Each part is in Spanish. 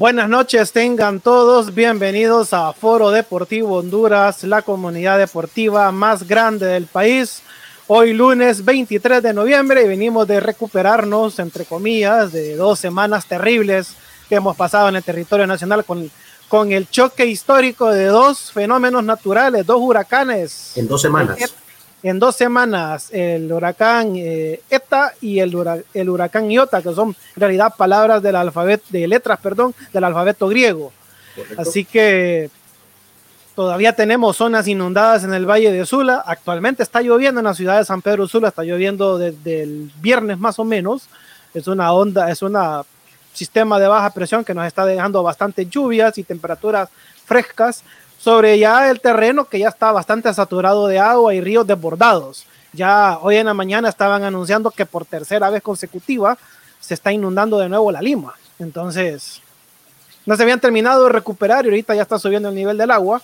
Buenas noches, tengan todos bienvenidos a Foro Deportivo Honduras, la comunidad deportiva más grande del país. Hoy lunes 23 de noviembre y venimos de recuperarnos, entre comillas, de dos semanas terribles que hemos pasado en el territorio nacional con, con el choque histórico de dos fenómenos naturales, dos huracanes. En dos semanas en dos semanas el huracán eh, ETA y el, el, huracán Iota, que son en realidad palabras del alfabeto, de letras, perdón, del alfabeto griego. Así que todavía tenemos zonas inundadas en el Valle de Sula. Actualmente está lloviendo en la ciudad de San Pedro Sula, está lloviendo desde el viernes más o menos. Es una onda, es un sistema de baja presión que nos está dejando bastantes lluvias y temperaturas frescas sobre ya el terreno que ya está bastante saturado de agua y ríos desbordados. Ya hoy en la mañana estaban anunciando que por tercera vez consecutiva se está inundando de nuevo la Lima. Entonces, no se habían terminado de recuperar y ahorita ya está subiendo el nivel del agua,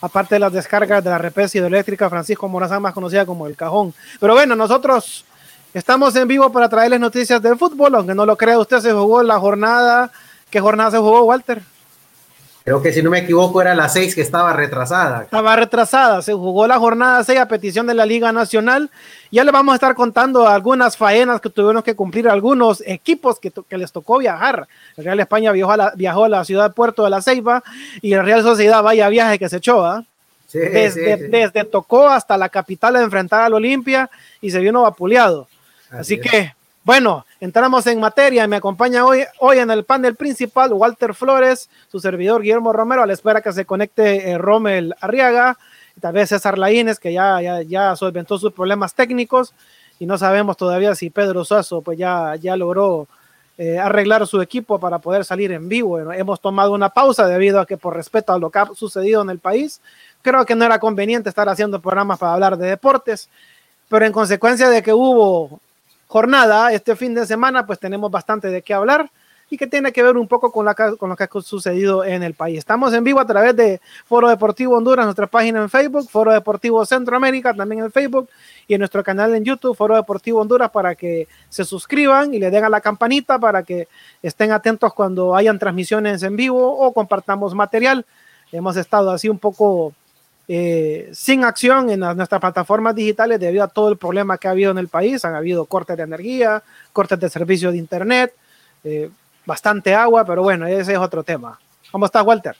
aparte de las descargas de la represa hidroeléctrica Francisco Morazán, más conocida como el Cajón. Pero bueno, nosotros estamos en vivo para traerles noticias del fútbol, aunque no lo crea usted, se jugó la jornada. ¿Qué jornada se jugó, Walter? Creo que si no me equivoco era la 6 que estaba retrasada. Estaba retrasada, se jugó la jornada 6 a petición de la Liga Nacional. Ya le vamos a estar contando algunas faenas que tuvieron que cumplir algunos equipos que, que les tocó viajar. El Real España viajó a, la, viajó a la ciudad de Puerto de la Ceiba y la Real Sociedad vaya viaje que se echó. ¿ah? Sí, desde, sí, sí. desde tocó hasta la capital a enfrentar al Olimpia y se vino vapuleado. Así, Así que bueno, entramos en materia me acompaña hoy, hoy en el panel principal Walter Flores, su servidor Guillermo Romero, a la espera que se conecte eh, Rommel Arriaga, y tal vez César Laínez, que ya, ya, ya solventó sus problemas técnicos, y no sabemos todavía si Pedro Suazo pues ya, ya logró eh, arreglar su equipo para poder salir en vivo. hemos tomado una pausa debido a que por respeto a lo que ha sucedido en el país, creo que no era conveniente estar haciendo programas para hablar de deportes, pero en consecuencia de que hubo jornada este fin de semana, pues tenemos bastante de qué hablar y que tiene que ver un poco con, la, con lo que ha sucedido en el país. Estamos en vivo a través de Foro Deportivo Honduras, nuestra página en Facebook, Foro Deportivo Centroamérica también en Facebook y en nuestro canal en YouTube, Foro Deportivo Honduras, para que se suscriban y le den a la campanita para que estén atentos cuando hayan transmisiones en vivo o compartamos material. Hemos estado así un poco eh, sin acción en nuestras plataformas digitales debido a todo el problema que ha habido en el país. Han habido cortes de energía, cortes de servicio de Internet. Eh, bastante agua, pero bueno, ese es otro tema. ¿Cómo estás, Walter?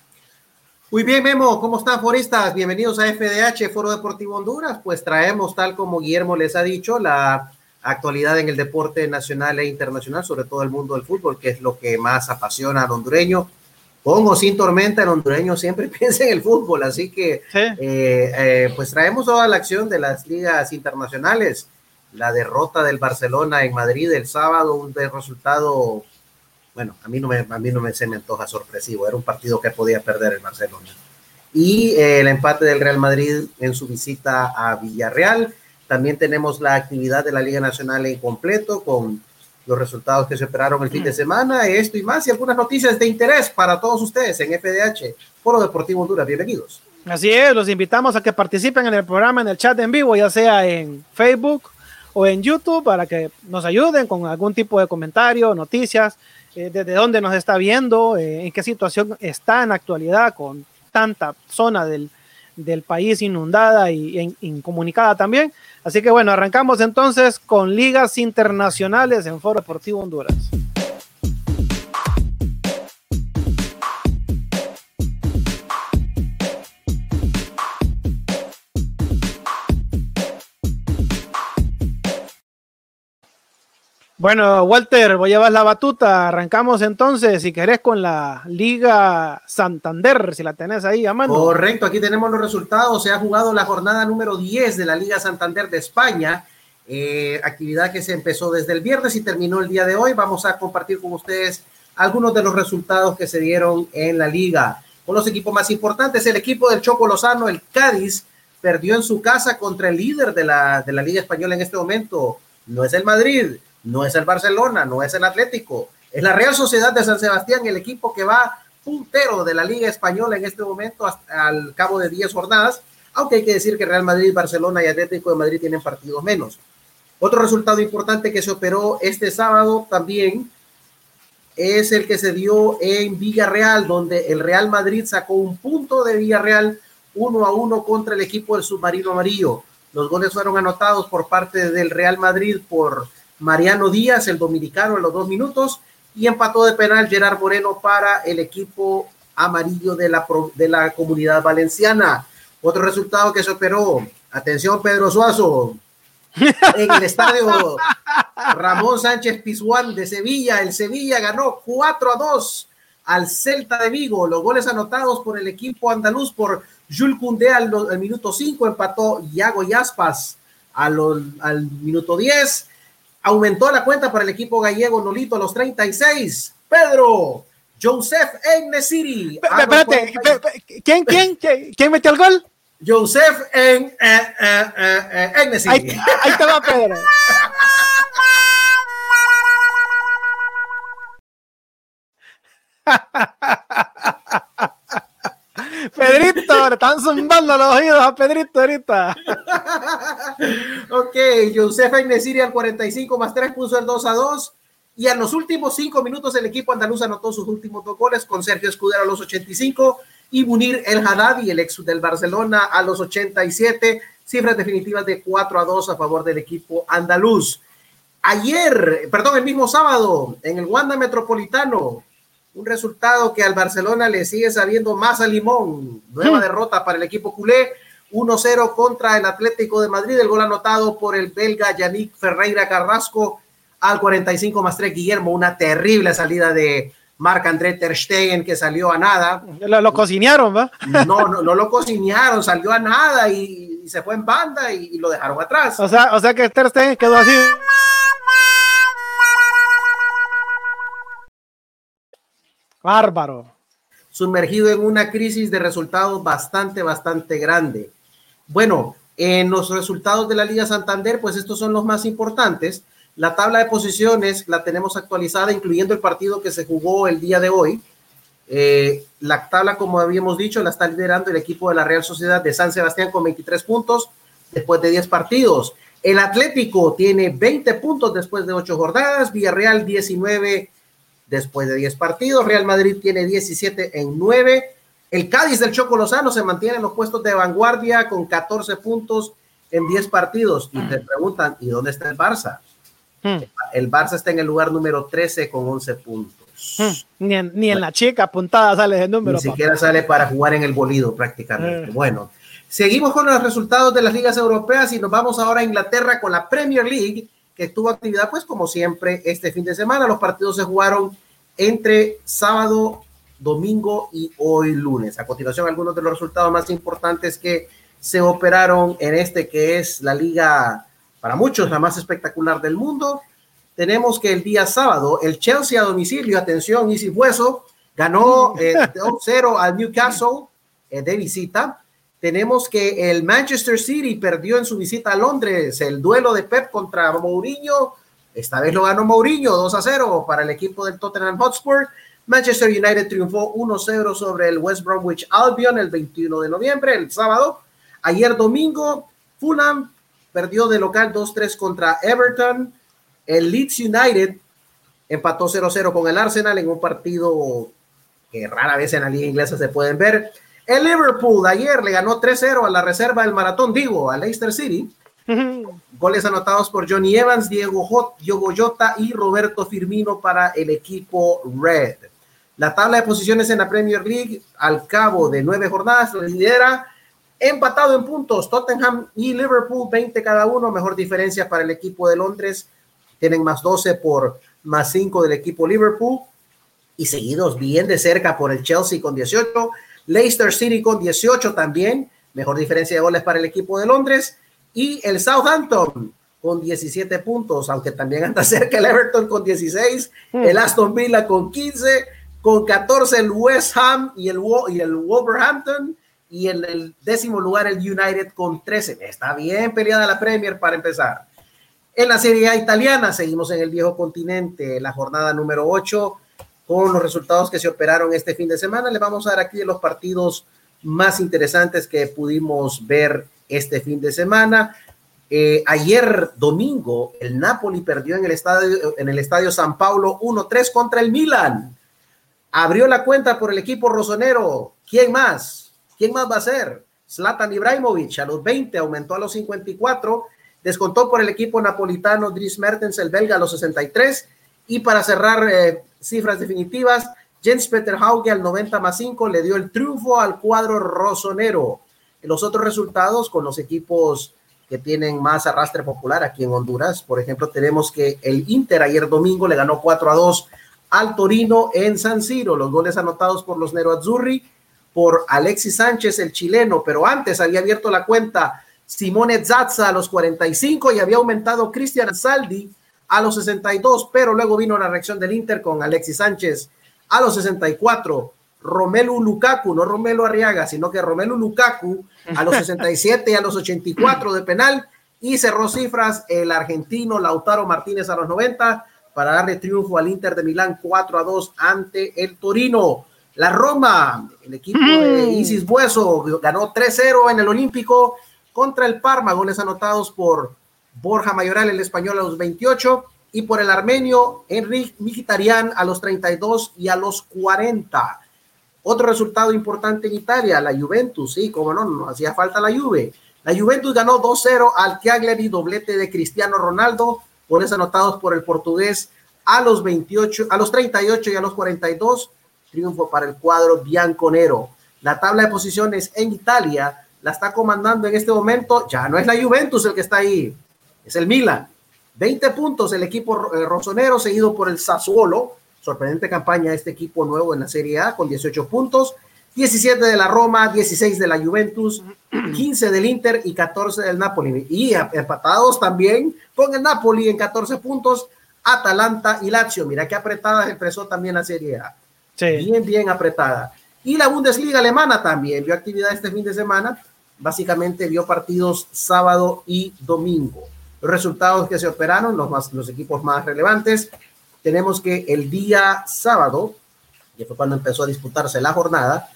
Muy bien, Memo, ¿cómo están, foristas? Bienvenidos a FDH, Foro Deportivo Honduras. Pues traemos, tal como Guillermo les ha dicho, la actualidad en el deporte nacional e internacional, sobre todo el mundo del fútbol, que es lo que más apasiona al hondureño. Con o sin tormenta, el hondureño siempre piensa en el fútbol, así que eh, eh, pues traemos toda la acción de las ligas internacionales. La derrota del Barcelona en Madrid el sábado, un resultado bueno, a mí no me, a mí no me, se me antoja sorpresivo, era un partido que podía perder el Barcelona. Y eh, el empate del Real Madrid en su visita a Villarreal. También tenemos la actividad de la Liga Nacional en completo con los resultados que se esperaron el fin de semana, esto y más, y algunas noticias de interés para todos ustedes en FDH, Foro Deportivo Honduras. Bienvenidos. Así es, los invitamos a que participen en el programa, en el chat en vivo, ya sea en Facebook o en YouTube, para que nos ayuden con algún tipo de comentario, noticias, eh, desde dónde nos está viendo, eh, en qué situación está en la actualidad con tanta zona del, país inundada y, incomunicada también. Así que bueno, arrancamos entonces con ligas internacionales en Foro Deportivo Honduras. Bueno, Walter, voy a llevar la batuta. Arrancamos entonces, si querés, con la Liga Santander, si la tenés ahí a mano. Correcto, aquí tenemos los resultados. Se ha jugado la jornada número 10 de la Liga Santander de España. Eh, actividad que se empezó desde el viernes y terminó el día de hoy. Vamos a compartir con ustedes algunos de los resultados que se dieron en la liga. Con los equipos más importantes, el equipo del Choco Lozano, el Cádiz, perdió en su casa contra el líder de la, de la Liga Española en este momento. No es el Madrid, no es el Barcelona, no es el Atlético, es la Real Sociedad de San Sebastián, el equipo que va puntero de la Liga Española en este momento hasta, al cabo de 10 jornadas, aunque hay que decir que Real Madrid, Barcelona y Atlético de Madrid tienen partidos menos. Otro resultado importante que se operó este sábado también es el que se dio en Villarreal, donde el Real Madrid sacó un punto de Villarreal uno a uno contra el equipo del submarino amarillo. Los goles fueron anotados por parte del Real Madrid por Mariano Díaz, el dominicano, en los dos minutos, y empató de penal Gerard Moreno para el equipo amarillo de la, de la comunidad valenciana. Otro resultado que se operó, atención Pedro Suazo, en el estadio Ramón Sánchez Pizjuán de Sevilla, el Sevilla ganó 4 a 2 al Celta de Vigo. Los goles anotados por el equipo andaluz por Jules Koundé al, minuto 5, empató Iago Yaspas al, al minuto 10 Aumentó la cuenta para el equipo gallego Nolito a los 36. Pedro, Joseph Enesiri. Espérate, ¿quién, quién, quién metió el gol? Joseph en eh, eh, eh, ahí, ahí te va Pedro. Pedrito, le están zumbando los oídos a Pedrito ahorita. ok, Josef Ainesiri al 45 más 3 puso el 2 a 2. Y en los últimos cinco minutos el equipo andaluz anotó sus últimos dos goles con Sergio Escudero a los 85 y Munir El Haddadi, el ex del Barcelona, a los 87. Cifras definitivas de 4 a 2 a favor del equipo andaluz. Ayer, perdón, el mismo sábado, en el Wanda Metropolitano, un resultado que al Barcelona le sigue sabiendo más a limón. Nueva hmm. derrota para el equipo culé. 1-0 contra el Atlético de Madrid. El gol anotado por el belga Yannick Ferreira Carrasco al 45 más 3. Guillermo, una terrible salida de Marc André Ter Stegen que salió a nada. Lo, lo cocinearon, ¿va? No, no, no lo cocinearon, salió a nada y, se fue en banda y, y, lo dejaron atrás. O sea, o sea que Ter Stegen quedó así. Bárbaro. Sumergido en una crisis de resultados bastante, bastante grande. Bueno, en los resultados de la Liga Santander, pues estos son los más importantes. La tabla de posiciones la tenemos actualizada, incluyendo el partido que se jugó el día de hoy. Eh, la tabla, como habíamos dicho, la está liderando el equipo de la Real Sociedad de San Sebastián con 23 puntos después de 10 partidos. El Atlético tiene 20 puntos después de 8 jornadas, Villarreal 19 después de 10 partidos, Real Madrid tiene 17 en 9. El Cádiz del Choco Lozano se mantiene en los puestos de vanguardia con 14 puntos en 10 partidos. Y te preguntan, ¿y dónde está el Barça? Hmm. El Barça está en el lugar número 13 con 11 puntos. Hmm. Ni, en, ni en, la chica apuntada sale ese número. Ni siquiera sale para jugar en el bolido prácticamente. Eh. Bueno, seguimos con los resultados de las ligas europeas y nos vamos ahora a Inglaterra con la Premier League, que tuvo actividad pues como siempre este fin de semana. Los partidos se jugaron entre sábado, domingo y hoy lunes. A continuación, algunos de los resultados más importantes que se operaron en este que es la liga para muchos la más espectacular del mundo. Tenemos que el día sábado el Chelsea a domicilio, atención, Easy Hueso, ganó 2-0 eh, al Newcastle eh, de visita. Tenemos que el Manchester City perdió en su visita a Londres el duelo de Pep contra Mourinho. Esta vez lo ganó Mourinho 2 0 para el equipo del Tottenham Hotspur. Manchester United triunfó 1-0 sobre el West Bromwich Albion el 21 de noviembre, el sábado. Ayer domingo, Fulham perdió de local 2-3 contra Everton. El Leeds United empató 0-0 con el Arsenal en un partido que rara vez en la liga inglesa se pueden ver. El Liverpool ayer le ganó 3-0 a la reserva del maratón, digo, a Leicester City. Goles anotados por Johnny Evans, Diego, Hot, Diogo Jota y Roberto Firmino para el equipo Red. La tabla de posiciones en la Premier League al cabo de nueve jornadas lidera Empatado en puntos, Tottenham y Liverpool, 20 cada uno, mejor diferencia para el equipo de Londres, tienen más 12 por más 5 del equipo Liverpool y seguidos bien de cerca por el Chelsea con 18, Leicester City con 18 también, mejor diferencia de goles para el equipo de Londres y el Southampton con 17 puntos, aunque también anda cerca el Everton con 16, hmm. el Aston Villa con 15, con 14 el West Ham y el, y el Wolverhampton y en el décimo lugar el United con 13. Está bien peleada la Premier para empezar. En la Serie A italiana seguimos en el viejo continente, la jornada número 8, con los resultados que se operaron este fin de semana. Le vamos a dar aquí los partidos más interesantes que pudimos ver este fin de semana. Eh, ayer domingo, el Napoli perdió en el estadio, en el estadio San Paulo 1-3 contra el Milan. Abrió la cuenta por el equipo rosonero. ¿Quién más? ¿Quién más va a ser? Zlatan Ibrahimovic a los 20 aumentó a los 54, descontó por el equipo napolitano Dries Mertens, el belga, a los 63. Y para cerrar eh, cifras definitivas, Jens Peter Hauge al 90 más 5 le dio el triunfo al cuadro rosonero. Los otros resultados con los equipos que tienen más arrastre popular aquí en Honduras, por ejemplo, tenemos que el Inter ayer domingo le ganó 4 a 2 al Torino en San Siro. Los goles anotados por los Nero Azzurri por Alexis Sánchez, el chileno, pero antes había abierto la cuenta Simone Zazza a los 45 y había aumentado Cristian Saldi a los 62, pero luego vino la reacción del Inter con Alexis Sánchez a los 64. Romelu Lukaku, no Romelu Arriaga, sino que Romelu Lukaku a los 67 y a los 84 de penal y cerró cifras el argentino Lautaro Martínez a los 90 para darle triunfo al Inter de Milán 4 a 2 ante el Torino. La Roma, el equipo de mm. Isis Bueso, ganó 3-0 en el Olímpico contra el Parma, goles anotados por Borja Mayoral, el español, a los 28, y por el armenio Enrique Mkhitaryan a los 32 y a los 40. Otro resultado importante en Italia, la Juventus, sí, como no, no hacía falta la Juve. La Juventus ganó 2-0 al Cagliari, doblete de Cristiano Ronaldo, goles anotados por el portugués a los 28, a los 38 y a los 42 triunfo para el cuadro bianconero. La tabla de posiciones en Italia la está comandando en este momento, ya no es la Juventus el que está ahí, es el Milan. 20 puntos el equipo eh, rosonero, seguido por el Sassuolo. Sorprendente campaña este equipo nuevo en la Serie A con 18 puntos. 17 de la Roma, 16 de la Juventus, 15 del Inter y 14 del Napoli. Y empatados también con el Napoli en 14 puntos, Atalanta y Lazio. Mira qué apretada empezó también la Serie A. bien, bien apretada. Y la Bundesliga alemana también vio actividad este fin de semana, básicamente vio partidos sábado y domingo. Los resultados que se operaron, los, más, los equipos más relevantes, tenemos que el día sábado, que fue cuando empezó a disputarse la jornada,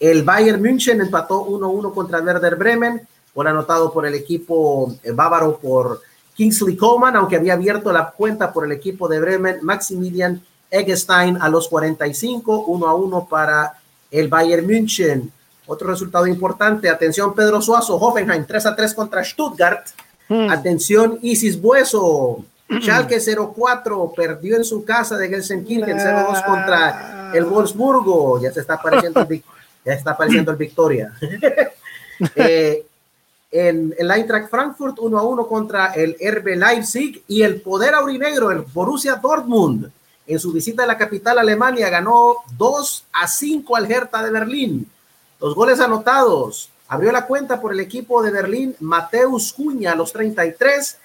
el Bayern München empató 1-1 contra Werder Bremen, por anotado por el equipo eh, bávaro por Kingsley Coleman, aunque había abierto la cuenta por el equipo de Bremen, Maximilian Eggestein a los 45, 1 a 1 para el Bayern München. Otro resultado importante, atención Pedro Suazo, Hoffenheim 3 a 3 contra Stuttgart. Hmm. Atención Isis Bueso. Schalke 04 perdió en su casa de Gelsenkirchen 0-2 contra el Wolfsburgo. Ya se está apareciendo el, ya está apareciendo el Victoria. eh, en el Eintracht Frankfurt 1 a 1 contra el RB Leipzig y el poder aurinegro, el Borussia Dortmund, en su visita a la capital Alemania ganó 2 a 5 al Hertha de Berlín. Los goles anotados. Abrió la cuenta por el equipo de Berlín Mateus Cuña a los 33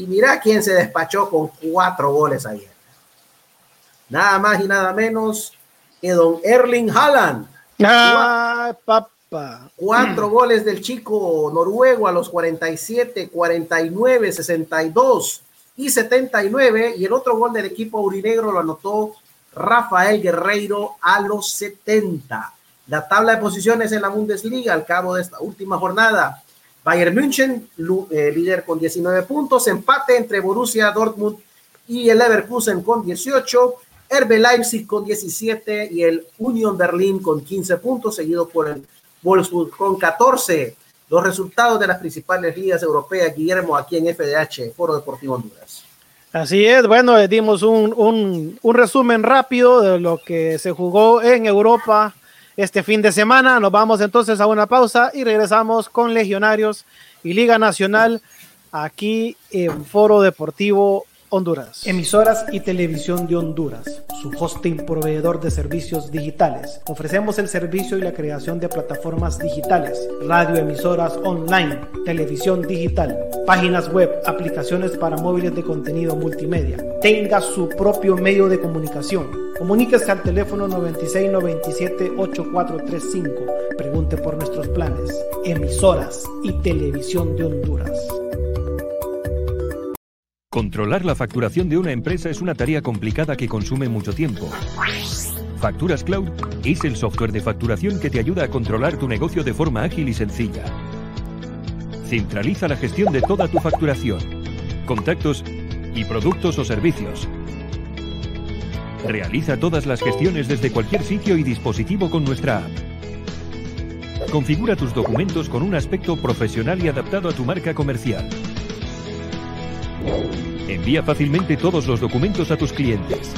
y mira quién se despachó con cuatro goles ayer. Nada más y nada menos que don Erling Haaland. Ah, Cuatro goles del chico noruego a los 47, 49, 62 y 79. Y el otro gol del equipo aurinegro lo anotó Rafael Guerreiro a los 70. La tabla de posiciones en la Bundesliga al cabo de esta última jornada. Bayern München, eh, líder con 19 puntos, empate entre Borussia Dortmund y el Leverkusen con 18, RB Leipzig con 17 y el Union Berlin con 15 puntos, seguido por el Wolfsburg con 14. Los resultados de las principales ligas europeas, Guillermo, aquí en FDH, Foro Deportivo Honduras. Así es, bueno, le dimos un, un, un, resumen rápido de lo que se jugó en Europa este fin de semana. Nos vamos entonces a una pausa y regresamos con Legionarios y Liga Nacional aquí en Foro Deportivo Honduras. Emisoras y Televisión de Honduras, su hosting proveedor de servicios digitales. Ofrecemos el servicio y la creación de plataformas digitales, radioemisoras online, televisión digital, páginas web, aplicaciones para móviles de contenido multimedia. Tenga su propio medio de comunicación. Comuníquese al teléfono 9697-8435. Pregunte por nuestros planes. Emisoras y Televisión de Honduras. Controlar la facturación de una empresa es una tarea complicada que consume mucho tiempo. Facturas Cloud es el software de facturación que te ayuda a controlar tu negocio de forma ágil y sencilla. Centraliza la gestión de toda tu facturación, contactos y productos o servicios. Realiza todas las gestiones desde cualquier sitio y dispositivo con nuestra app. Configura tus documentos con un aspecto profesional y adaptado a tu marca comercial. Envía fácilmente todos los documentos a tus clientes.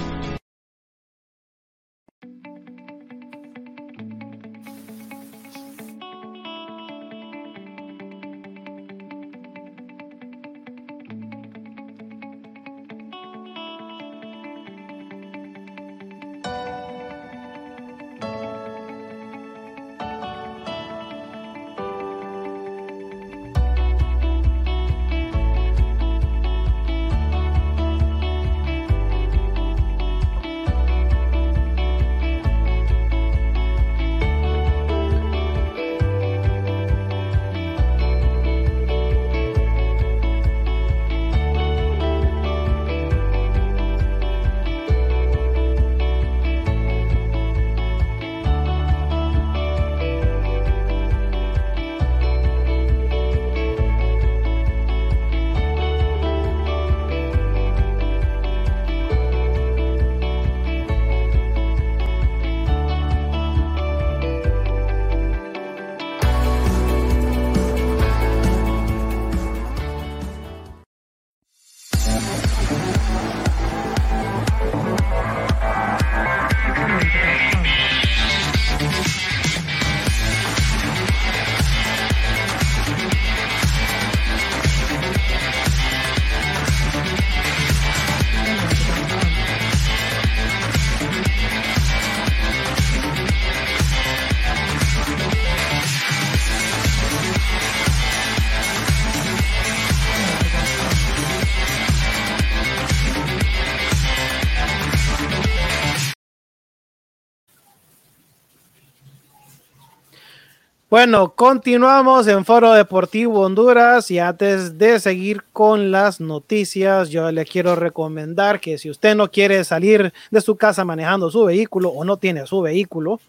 Bueno, continuamos en Foro Deportivo Honduras y antes de seguir con las noticias, yo le quiero recomendar que si usted no quiere salir de su casa manejando su vehículo o no tiene su vehículo,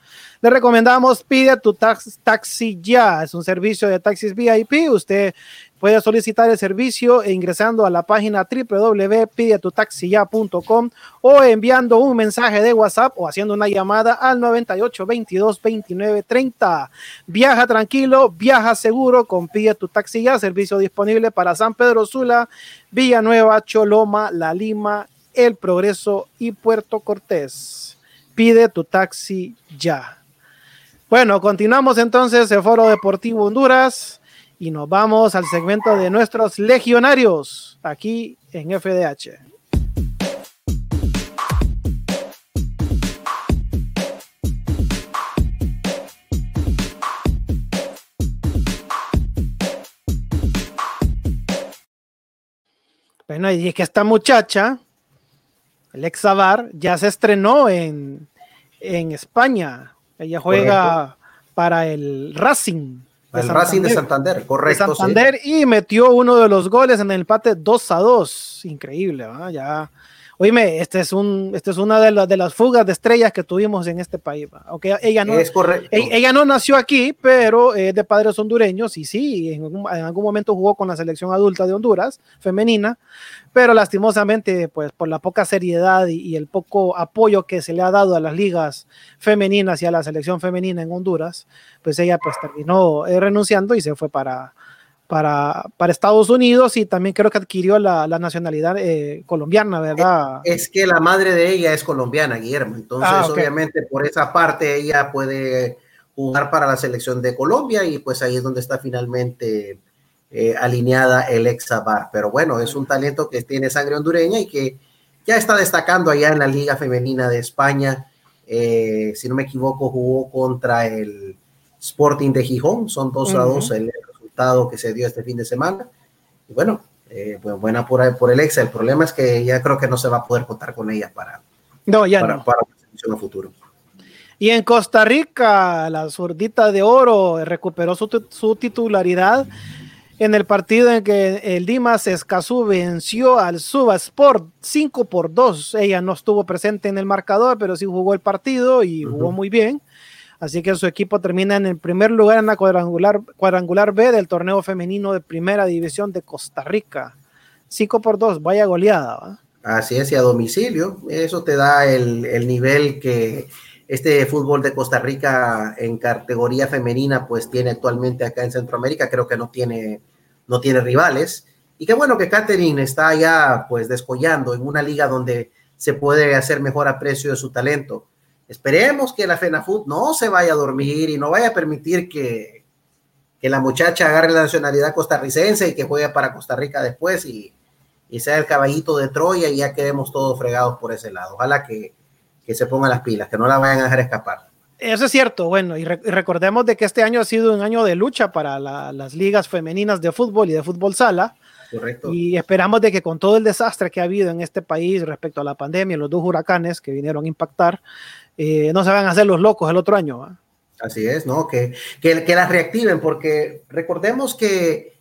le recomendamos Pide tu taxi ya. Es un servicio de taxis VIP. Usted puede solicitar el servicio ingresando a la página www.pidetutaxiya.com o enviando un mensaje de WhatsApp o haciendo una llamada al 98 22 29 30. Viaja tranquilo, viaja seguro con Pide tu taxi ya. Servicio disponible para San Pedro Sula, Villanueva, Choloma, La Lima, El Progreso y Puerto Cortés. Pide tu taxi ya. Bueno, continuamos entonces el Foro Deportivo Honduras y nos vamos al segmento de nuestros legionarios aquí en FDH. Bueno, y es que esta muchacha, Alexa Bar, ya se estrenó en, en España ella juega para el Racing. El Racing de Santander, correcto. De Santander y metió uno de los goles en el empate 2 a 2. Increíble, ¿verdad? Ya Oíme, este es un, este es una de, de, las fugas de estrellas que tuvimos en este país. Aunque ella no, es Ella, no nació aquí, pero es de padres hondureños y sí, en, en, algún momento jugó con la selección adulta de Honduras, femenina, pero lastimosamente, pues por la poca seriedad y, y el poco apoyo que se le ha dado a las ligas femeninas y a la selección femenina en Honduras, pues ella pues terminó eh, renunciando y se fue para, para, para Estados Unidos y también creo que adquirió la, la nacionalidad eh, colombiana, ¿verdad? Es que la madre de ella es colombiana, Guillermo. Entonces, ah, obviamente, por esa parte ella puede jugar para la selección de Colombia y pues ahí es donde está finalmente eh, alineada el Exabar. Pero bueno, es un talento que tiene sangre hondureña y que ya está destacando allá en la Liga Femenina de España. Eh, si no me equivoco, jugó contra el Sporting de Gijón, son dos a dos el que se dio este fin de semana. Y bueno, eh, pues buena por, por el ex. El problema es que ya creo que no se va a poder contar con ella para, no, ya para, para una futuro. Y en Costa Rica, la zurdita de oro recuperó su, su, titularidad en el partido en que el Dimas Escazú venció al Suba Sport 5 por 2. Ella no estuvo presente en el marcador, pero sí jugó el partido y jugó muy bien. Así que su equipo termina en el primer lugar en la cuadrangular, cuadrangular B del torneo femenino de primera división de Costa Rica. 5 por 2, vaya goleada. Así es, y a domicilio. Eso te da el, el, nivel que este fútbol de Costa Rica en categoría femenina pues tiene actualmente acá en Centroamérica. Creo que no tiene, no tiene rivales. Y qué bueno que Catherine está ya pues descollando en una liga donde se puede hacer mejor aprecio de su talento Esperemos que la FENAFUT no se vaya a dormir y no vaya a permitir que, que la muchacha agarre la nacionalidad costarricense y que juegue para Costa Rica después y, y sea el caballito de Troya y ya quedemos todos fregados por ese lado. Ojalá que, que se pongan las pilas, que no la vayan a dejar escapar. Eso es cierto, bueno, y, re y recordemos de que este año ha sido un año de lucha para la, las ligas femeninas de fútbol y de fútbol sala. Correcto. Y esperamos de que con todo el desastre que ha habido en este país respecto a la pandemia, los dos huracanes que vinieron a impactar, eh, no se van a hacer los locos el otro año. Así es, ¿no? Que, que, las reactiven, porque recordemos que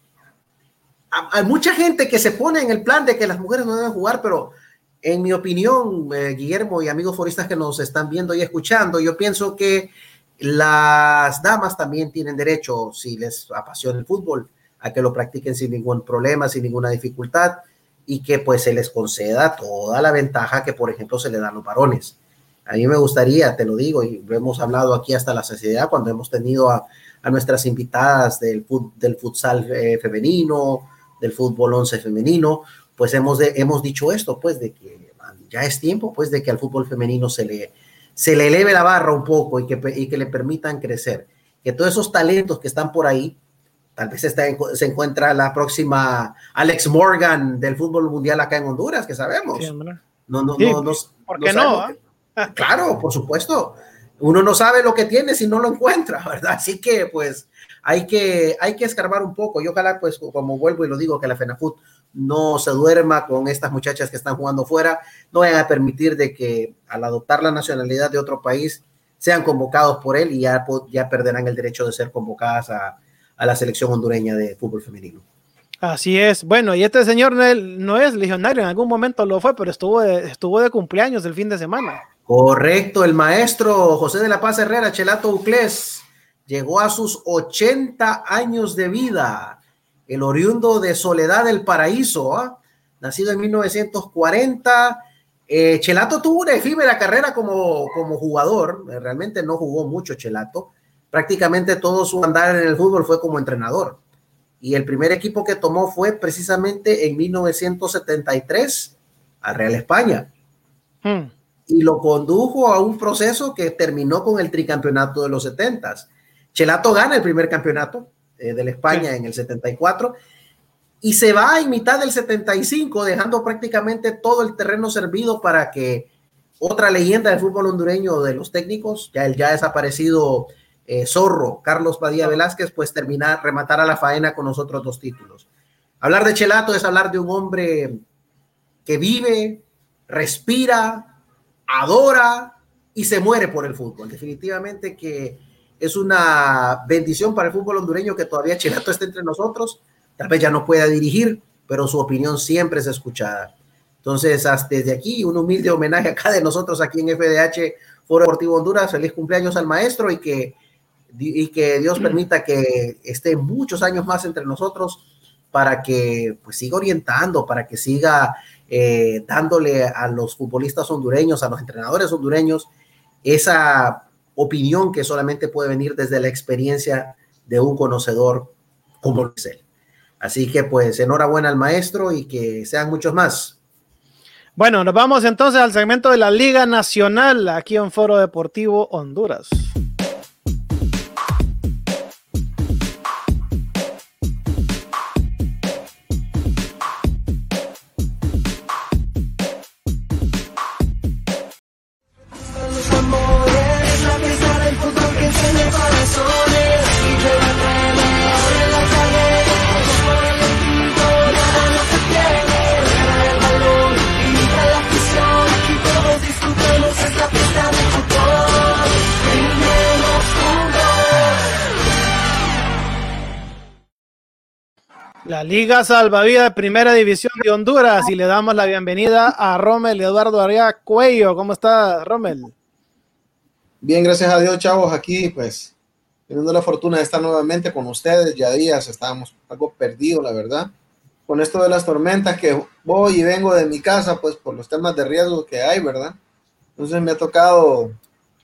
hay mucha gente que se pone en el plan de que las mujeres no deben jugar, pero en mi opinión, eh, Guillermo y amigos foristas que nos están viendo y escuchando, yo pienso que las damas también tienen derecho, si les apasiona el fútbol, a que lo practiquen sin ningún problema, sin ninguna dificultad y que pues se les conceda toda la ventaja que, por ejemplo, se le dan los varones. A mí me gustaría, te lo digo, y lo hemos hablado aquí hasta la sociedad cuando hemos tenido a, a nuestras invitadas del, del futsal eh, femenino, del fútbol once femenino, pues hemos, de, hemos dicho esto, pues de que ya es tiempo, pues de que al fútbol femenino se le, se le eleve la barra un poco y que, y que le permitan crecer. Que todos esos talentos que están por ahí, tal vez está, se encuentra la próxima Alex Morgan del fútbol mundial acá en Honduras, que sabemos. Sí, no, no, sí, no, no, ¿Por qué no? no Claro, por supuesto. Uno no sabe lo que tiene si no lo encuentra, ¿verdad? Así que pues hay que, hay que escarbar un poco. Y ojalá, pues, como vuelvo y lo digo, que la FENAFUT no se duerma con estas muchachas que están jugando fuera, no vayan a permitir de que al adoptar la nacionalidad de otro país sean convocados por él y ya, ya perderán el derecho de ser convocadas a, a la selección hondureña de fútbol femenino. Así es. Bueno, y este señor no es legionario, en algún momento lo fue, pero estuvo de, estuvo de cumpleaños el fin de semana. Correcto, el maestro José de la Paz Herrera, Chelato Uclés, llegó a sus 80 años de vida. El oriundo de Soledad del Paraíso, ¿ah? nacido en 1940. Eh, Chelato tuvo una efímera carrera como, como jugador, realmente no jugó mucho Chelato. Prácticamente todo su andar en el fútbol fue como entrenador y el primer equipo que tomó fue precisamente en 1973 a Real España. Hmm. Y lo condujo a un proceso que terminó con el tricampeonato de los 70. Chelato gana el primer campeonato eh, de la España en el 74 y se va en mitad del 75, dejando prácticamente todo el terreno servido para que otra leyenda del fútbol hondureño de los técnicos, ya el ya desaparecido eh, Zorro, Carlos Padilla Velázquez, pues terminar, rematar a la faena con nosotros dos títulos. Hablar de Chelato es hablar de un hombre que vive, respira, adora y se muere por el fútbol. Definitivamente que es una bendición para el fútbol hondureño que todavía Chelato esté entre nosotros. Tal vez ya no pueda dirigir, pero su opinión siempre es escuchada. Entonces, hasta desde aquí, un humilde homenaje acá de nosotros aquí en FDH Foro Deportivo Honduras. Feliz cumpleaños al maestro y que y que Dios permita que esté muchos años más entre nosotros para que pues siga orientando, para que siga eh, dándole a los futbolistas hondureños, a los entrenadores hondureños, esa opinión que solamente puede venir desde la experiencia de un conocedor como él. Así que pues enhorabuena al maestro y que sean muchos más. Bueno, nos vamos entonces al segmento de la Liga Nacional aquí en Foro Deportivo Honduras. La Liga Salvavidas de Primera División de Honduras y le damos la bienvenida a Rommel Eduardo Arias Cuello. ¿Cómo está, Rommel? Bien, gracias a Dios, chavos, aquí pues teniendo la fortuna de estar nuevamente con ustedes. Ya días estábamos algo perdidos, la verdad. Con esto de las tormentas que voy y vengo de mi casa, pues por los temas de riesgo que hay, ¿verdad? Entonces me ha tocado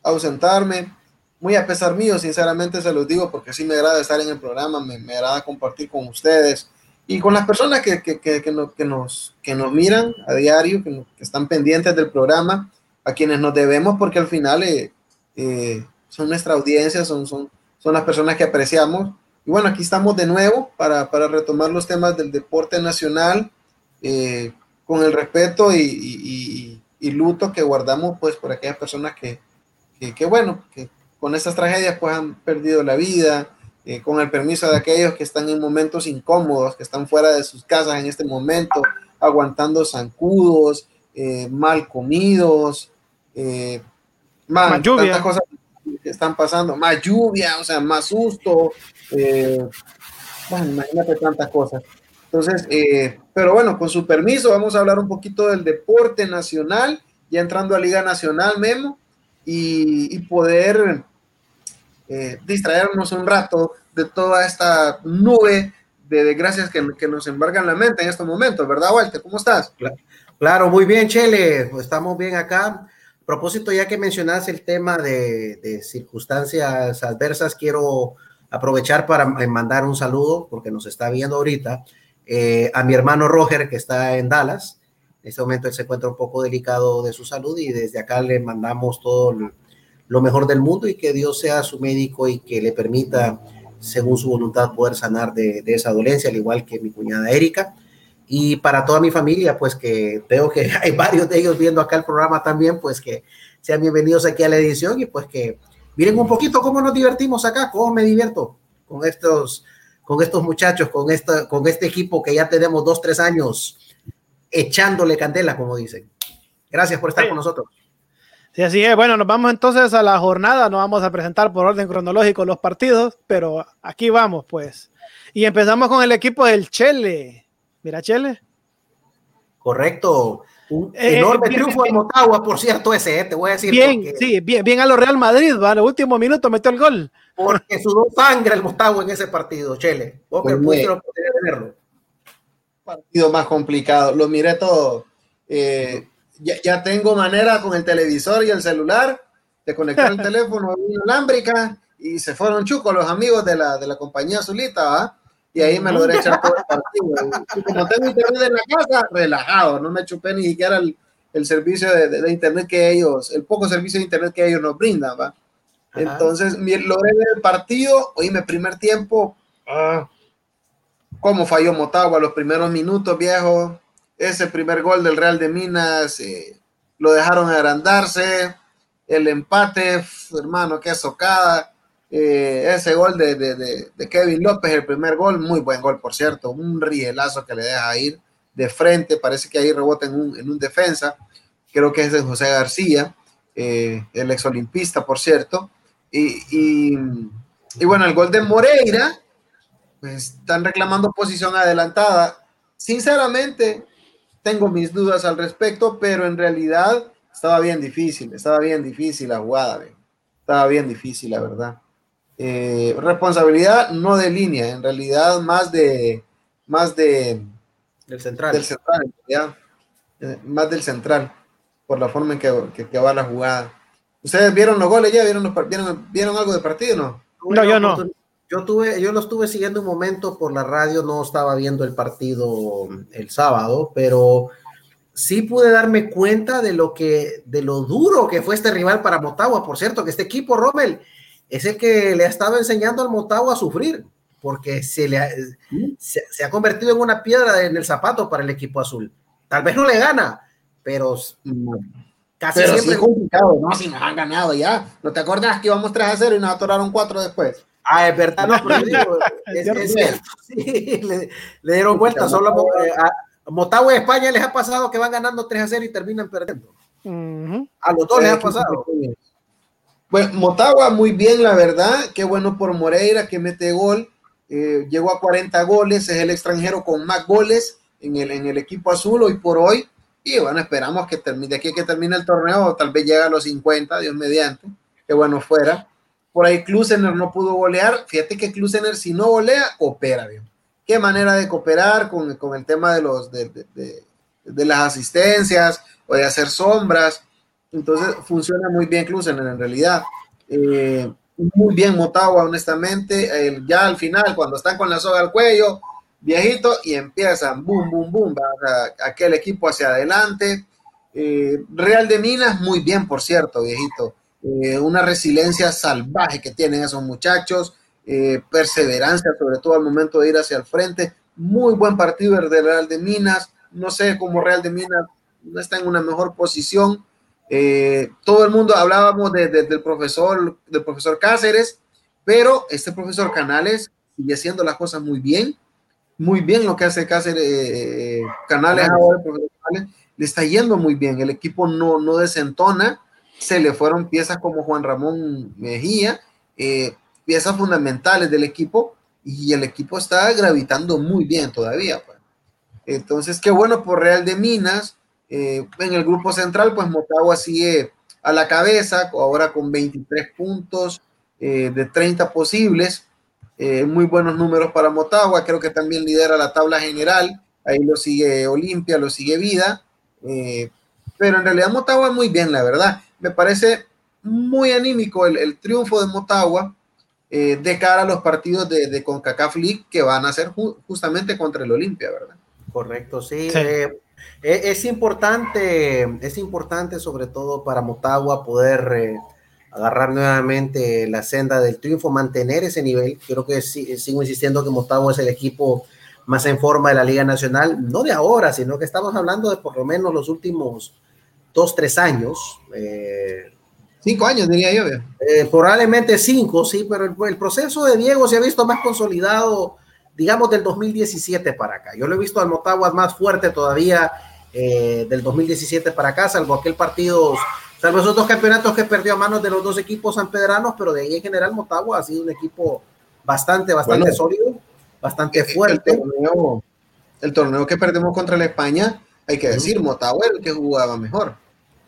ausentarme, muy a pesar mío, sinceramente se los digo, porque sí me agrada estar en el programa, me, me agrada compartir con ustedes y con las personas que, que, que, que, nos, que nos miran a diario, que, están pendientes del programa, a quienes nos debemos, porque al final eh, eh, son nuestra audiencia, son, son, son las personas que apreciamos. Y bueno, aquí estamos de nuevo para, para retomar los temas del deporte nacional eh, con el respeto y, y, y, luto que guardamos pues por aquellas personas que, que, bueno, que con estas tragedias pues han perdido la vida, eh, con el permiso de aquellos que están en momentos incómodos, que están fuera de sus casas en este momento, aguantando zancudos, eh, mal comidos, eh, más, lluvia. tantas cosas que están pasando, más lluvia, o sea, más susto, bueno, imagínate tantas cosas. Entonces, pero bueno, con su permiso, vamos a hablar un poquito del deporte nacional, ya entrando a Liga Nacional, Memo, y, y poder eh, distraernos un rato de toda esta nube de desgracias que, que, nos embargan la mente en estos momentos, ¿verdad, Walter? ¿Cómo estás? Claro, muy bien, Chele, estamos bien acá. A propósito, ya que mencionas el tema de, de circunstancias adversas, quiero aprovechar para mandar un saludo, porque nos está viendo ahorita, eh, a mi hermano Roger, que está en Dallas. En este momento él se encuentra un poco delicado de su salud y desde acá le mandamos todo el, lo mejor del mundo y que Dios sea su médico y que le permita, según su voluntad, poder sanar de, esa dolencia, al igual que mi cuñada Erika. Y para toda mi familia, pues que veo que hay varios de ellos viendo acá el programa también, pues que sean bienvenidos aquí a la edición y pues que miren un poquito cómo nos divertimos acá, cómo me divierto con estos, con estos muchachos, con, esta, con este equipo que ya tenemos dos, tres años echándole candela, como dicen. Gracias por estar con nosotros. Sí, así es. Bueno, nos vamos entonces a la jornada. No vamos a presentar por orden cronológico los partidos, pero aquí vamos, pues. Y empezamos con el equipo del Chele. Mira, Chele. Correcto. Un eh, enorme triunfo de Motagua, por cierto, ese, eh, te voy a decir. Bien, sí, bien, bien a lo Real Madrid, va, en el último minuto metió el gol. Porque sudó sangre el Motagua en ese partido, Chele. Vos que pues verlo. Partido más complicado, lo miré todo. Eh, ya, ya, tengo manera con el televisor y el celular de conectar el teléfono inalámbrica y se fueron chucos los amigos de la, de la compañía Zulita, ¿va? y ahí me lo a echar todo el partido. Y como tengo internet en la casa, relajado, no me chupé ni siquiera el, el servicio de, de, internet que ellos, el poco servicio de internet que ellos nos brindan, ¿va? Entonces, logré ver el partido, oíme, primer tiempo, ah, cómo falló Motagua los primeros minutos, viejo, ese primer gol del Real de Minas, eh, lo dejaron agrandarse, el empate, hermano, qué socada, eh, ese gol de, de, de, Kevin López, el primer gol, muy buen gol, por cierto, un rielazo que le deja ir de frente, parece que ahí rebota en un, en un defensa, creo que es de José García, eh, el exolimpista, por cierto, y, y, y, bueno, el gol de Moreira, pues están reclamando posición adelantada, sinceramente, tengo mis dudas al respecto, pero en realidad estaba bien difícil, estaba bien difícil la jugada, estaba bien difícil, la verdad. Eh, responsabilidad no de línea, en realidad más de más de del central, del central eh, más del central, por la forma en que, que, va la jugada. ¿Ustedes vieron los goles ya? ¿Vieron, los, vieron, vieron algo de partido no? No, yo no. Yo tuve, yo lo estuve siguiendo un momento por la radio, no estaba viendo el partido el sábado, pero sí pude darme cuenta de lo que, de lo duro que fue este rival para Motagua. Por cierto, que este equipo, Rommel, es el que le ha estado enseñando al Motagua a sufrir, porque se, le ha, se, ha convertido en una piedra en el zapato para el equipo azul. Tal vez no le gana, pero casi pero siempre es complicado, ¿no? Si nos han ganado ya. ¿No te acuerdas que íbamos 3 a 0 y nos atoraron 4 después? Ah, es verdad, no, pero digo, es, es, sí, le, le, dieron vuelta. Solo eh, a Motagua y España les ha pasado que van ganando 3 a 0 y terminan perdiendo. Uh -huh. A los dos les ha pasado. Bueno, Motagua muy bien, la verdad. Qué bueno por Moreira que mete gol. Eh, llegó a 40 goles, es el extranjero con más goles en el, en el equipo azul hoy por hoy. Y bueno, esperamos que termine, de aquí que termine el torneo, tal vez llegue a los 50, Dios mediante. Qué bueno fuera. Por ahí Klusener no pudo golear. Fíjate que Klusener, si no golea, coopera, bien. Qué manera de cooperar con, el tema de, los, de, las asistencias o de hacer sombras entonces funciona muy bien Klusen en realidad. Eh, muy bien Motagua, honestamente. Ya al final, cuando están con la soga al cuello, viejito, y empiezan, boom, boom, boom, aquel equipo hacia adelante. Eh, Real de Minas, muy bien, por cierto, viejito. Eh, una resiliencia salvaje que tienen esos muchachos, eh, perseverancia, sobre todo al momento de ir hacia el frente. Muy buen partido el de Real de Minas. No sé cómo Real de Minas no está en una mejor posición. Eh, todo el mundo hablábamos de, de, del profesor, del profesor Cáceres, pero este profesor Canales sigue haciendo las cosas muy bien, muy bien lo que hace Cáceres, eh, Canales ahora, le está yendo muy bien, el equipo no, no desentona, se le fueron piezas como Juan Ramón Mejía, eh, piezas fundamentales del equipo, y el equipo está gravitando muy bien todavía. Pues. Entonces, qué bueno por Real de Minas, eh, en el grupo central, pues Motagua sigue a la cabeza, ahora con 23 puntos eh, de 30 posibles. Muy buenos números para Motagua, creo que también lidera la tabla general. Ahí lo sigue Olimpia, lo sigue Vida. Pero en realidad Motagua muy bien, la verdad. Me parece muy anímico el, el triunfo de Motagua de cara a los partidos de, de CONCACAF League que van a ser ju justamente contra el Olimpia, ¿verdad? Correcto, sí. sí. Es, importante, es importante sobre todo para Motagua poder eh, agarrar nuevamente la senda del triunfo, mantener ese nivel. Creo que sí, sigo insistiendo que Motagua es el equipo más en forma de la Liga Nacional, no de ahora, sino que estamos hablando de por lo menos los últimos dos, tres años. Eh, cinco años, diría yo. Eh, probablemente cinco, sí, pero el, el proceso de Diego se ha visto más consolidado digamos, del 2017 para acá. Yo lo he visto al Motagua más fuerte todavía eh, del 2017 para acá, salvo aquel partido Salvo esos dos campeonatos que perdió a manos de los dos equipos sanpedranos, pero de ahí en general Motagua ha sido un equipo bastante, bastante sólido, bastante fuerte. El torneo, el torneo, que perdimos contra la España, hay que decir, Motagua era el que jugaba mejor.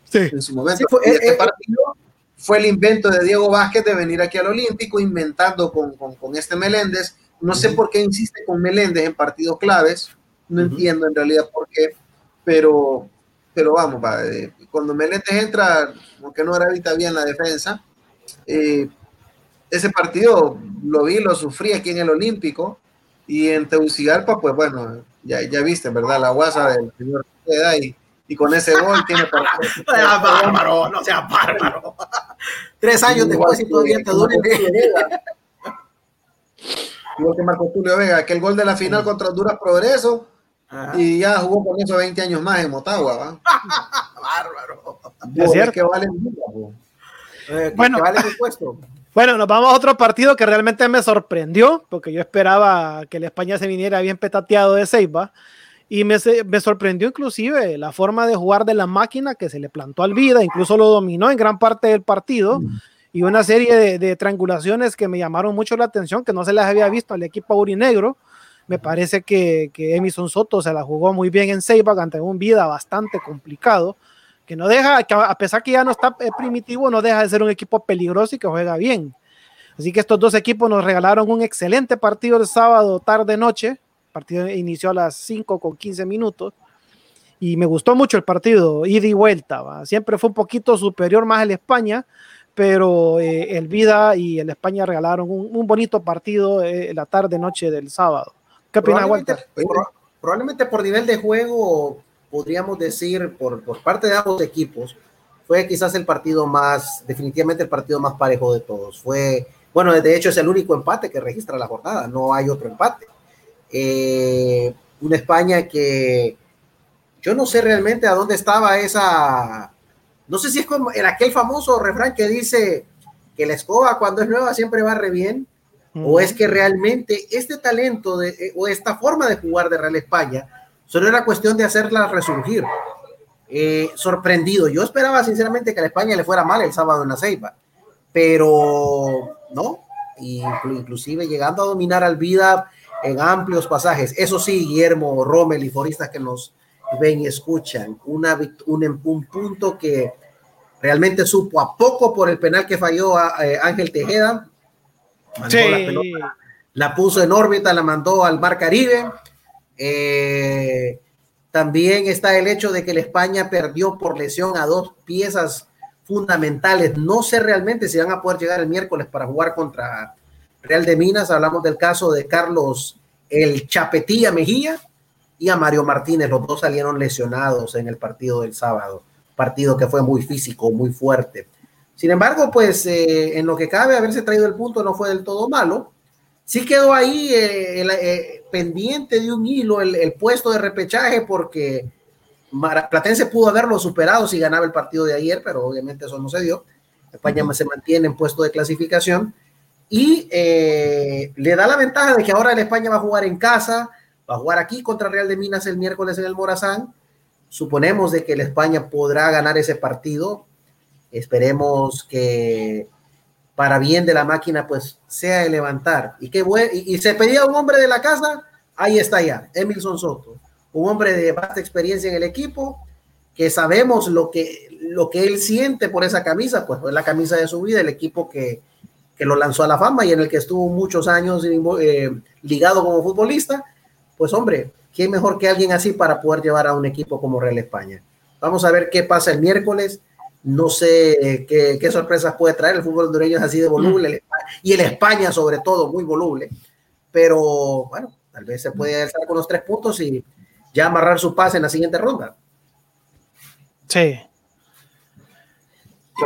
Sí. En su momento. fue, este eh, partido fue el invento de Diego Vázquez de venir aquí al Olímpico, inventando con, con, con este Meléndez. No sé por qué insiste con Meléndez en partidos claves, no entiendo en realidad por qué, pero, pero vamos, eh, cuando Meléndez entra, aunque no gravita bien la defensa, eh, ese partido lo vi, lo sufrí aquí en el Olímpico y en Tegucigalpa, pues bueno, ya, ya viste, ¿verdad? La guasa del señor y y con ese gol tiene para. no sea bárbaro, no sea bárbaro. Tres años después y todavía te duele. Igual que Marco Tulio Vega, aquel gol de la final contra Honduras Progreso, y ya jugó con eso 20 años más en Motagua. ¿va? bárbaro. Es cierto. que vale eh, bueno, que vale puesto. Bueno, nos vamos a otro partido que realmente me sorprendió, porque yo esperaba que la España se viniera bien petateado de Seiba. Y me, me, sorprendió inclusive la forma de jugar de la máquina que se le plantó al vida, incluso lo dominó en gran parte del partido. Mm. Y una serie de, de, triangulaciones que me llamaron mucho la atención, que no se las había visto al equipo aurinegro. Me parece que, que Emison Soto se la jugó muy bien en Seiba ante un vida bastante complicado, que no deja, que a pesar que ya no está eh, primitivo, no deja de ser un equipo peligroso y que juega bien. Así que estos dos equipos nos regalaron un excelente partido el sábado, tarde-noche, partido inició a las 5 con 15 minutos y me gustó mucho el partido, ida y vuelta. Siempre fue un poquito superior más el España, pero eh, el Vida y el España regalaron un, bonito partido eh, la tarde-noche del sábado. ¿Qué opinas, Walter? probablemente por nivel de juego, podríamos decir, por, por parte de ambos equipos, fue quizás el partido más, definitivamente el partido más parejo de todos. Fue, bueno, de hecho es el único empate que registra la jornada, no hay otro empate. Eh, una España que yo no sé realmente a dónde estaba esa, no sé si es como en aquel famoso refrán que dice que la escoba cuando es nueva siempre va re bien, o es que realmente este talento de, eh, o esta forma de jugar de Real España solo era cuestión de hacerla resurgir. Eh, sorprendido, yo esperaba sinceramente que a la España le fuera mal el sábado en la Ceiba, pero no, inclusive llegando a dominar al Vida en amplios pasajes. Eso sí, Guillermo, Rommel y foristas que nos ven y escuchan, una, un, un punto que realmente supo a poco por el penal que falló a, eh, Ángel Tejeda. La, puso en órbita, la mandó al Mar Caribe. Eh, también está el hecho de que la España perdió por lesión a dos piezas fundamentales. No sé realmente si van a poder llegar el miércoles para jugar contra Real de Minas, hablamos del caso de Carlos el Chapetilla Mejía y a Mario Martínez, los dos salieron lesionados en el partido del sábado, partido que fue muy físico, muy fuerte. Sin embargo, pues eh, en lo que cabe haberse traído el punto no fue del todo malo. Sí quedó ahí eh, eh, pendiente de un hilo el, puesto de repechaje porque Platense pudo haberlo superado si ganaba el partido de ayer, pero obviamente eso no se dio. España se mantiene en puesto de clasificación y eh, le da la ventaja de que ahora el España va a jugar en casa, va a jugar aquí contra Real de Minas el miércoles en el Morazán. Suponemos de que el España podrá ganar ese partido. Esperemos que para bien de la máquina pues sea de levantar. Y, que, y, y se pedía un hombre de la casa, ahí está ya, Emilson Soto, un hombre de vasta experiencia en el equipo, que sabemos lo que, lo que él siente por esa camisa, pues es la camisa de su vida, el equipo que, que lo lanzó a la fama y en el que estuvo muchos años eh, ligado como futbolista, pues hombre, ¿qué mejor que alguien así para poder llevar a un equipo como Real España? Vamos a ver qué pasa el miércoles. No sé qué, sorpresas puede traer. El fútbol hondureño es así de voluble y el España sobre todo muy voluble. Pero bueno, tal vez se puede alzar con los tres puntos y ya amarrar su pase en la siguiente ronda. Sí,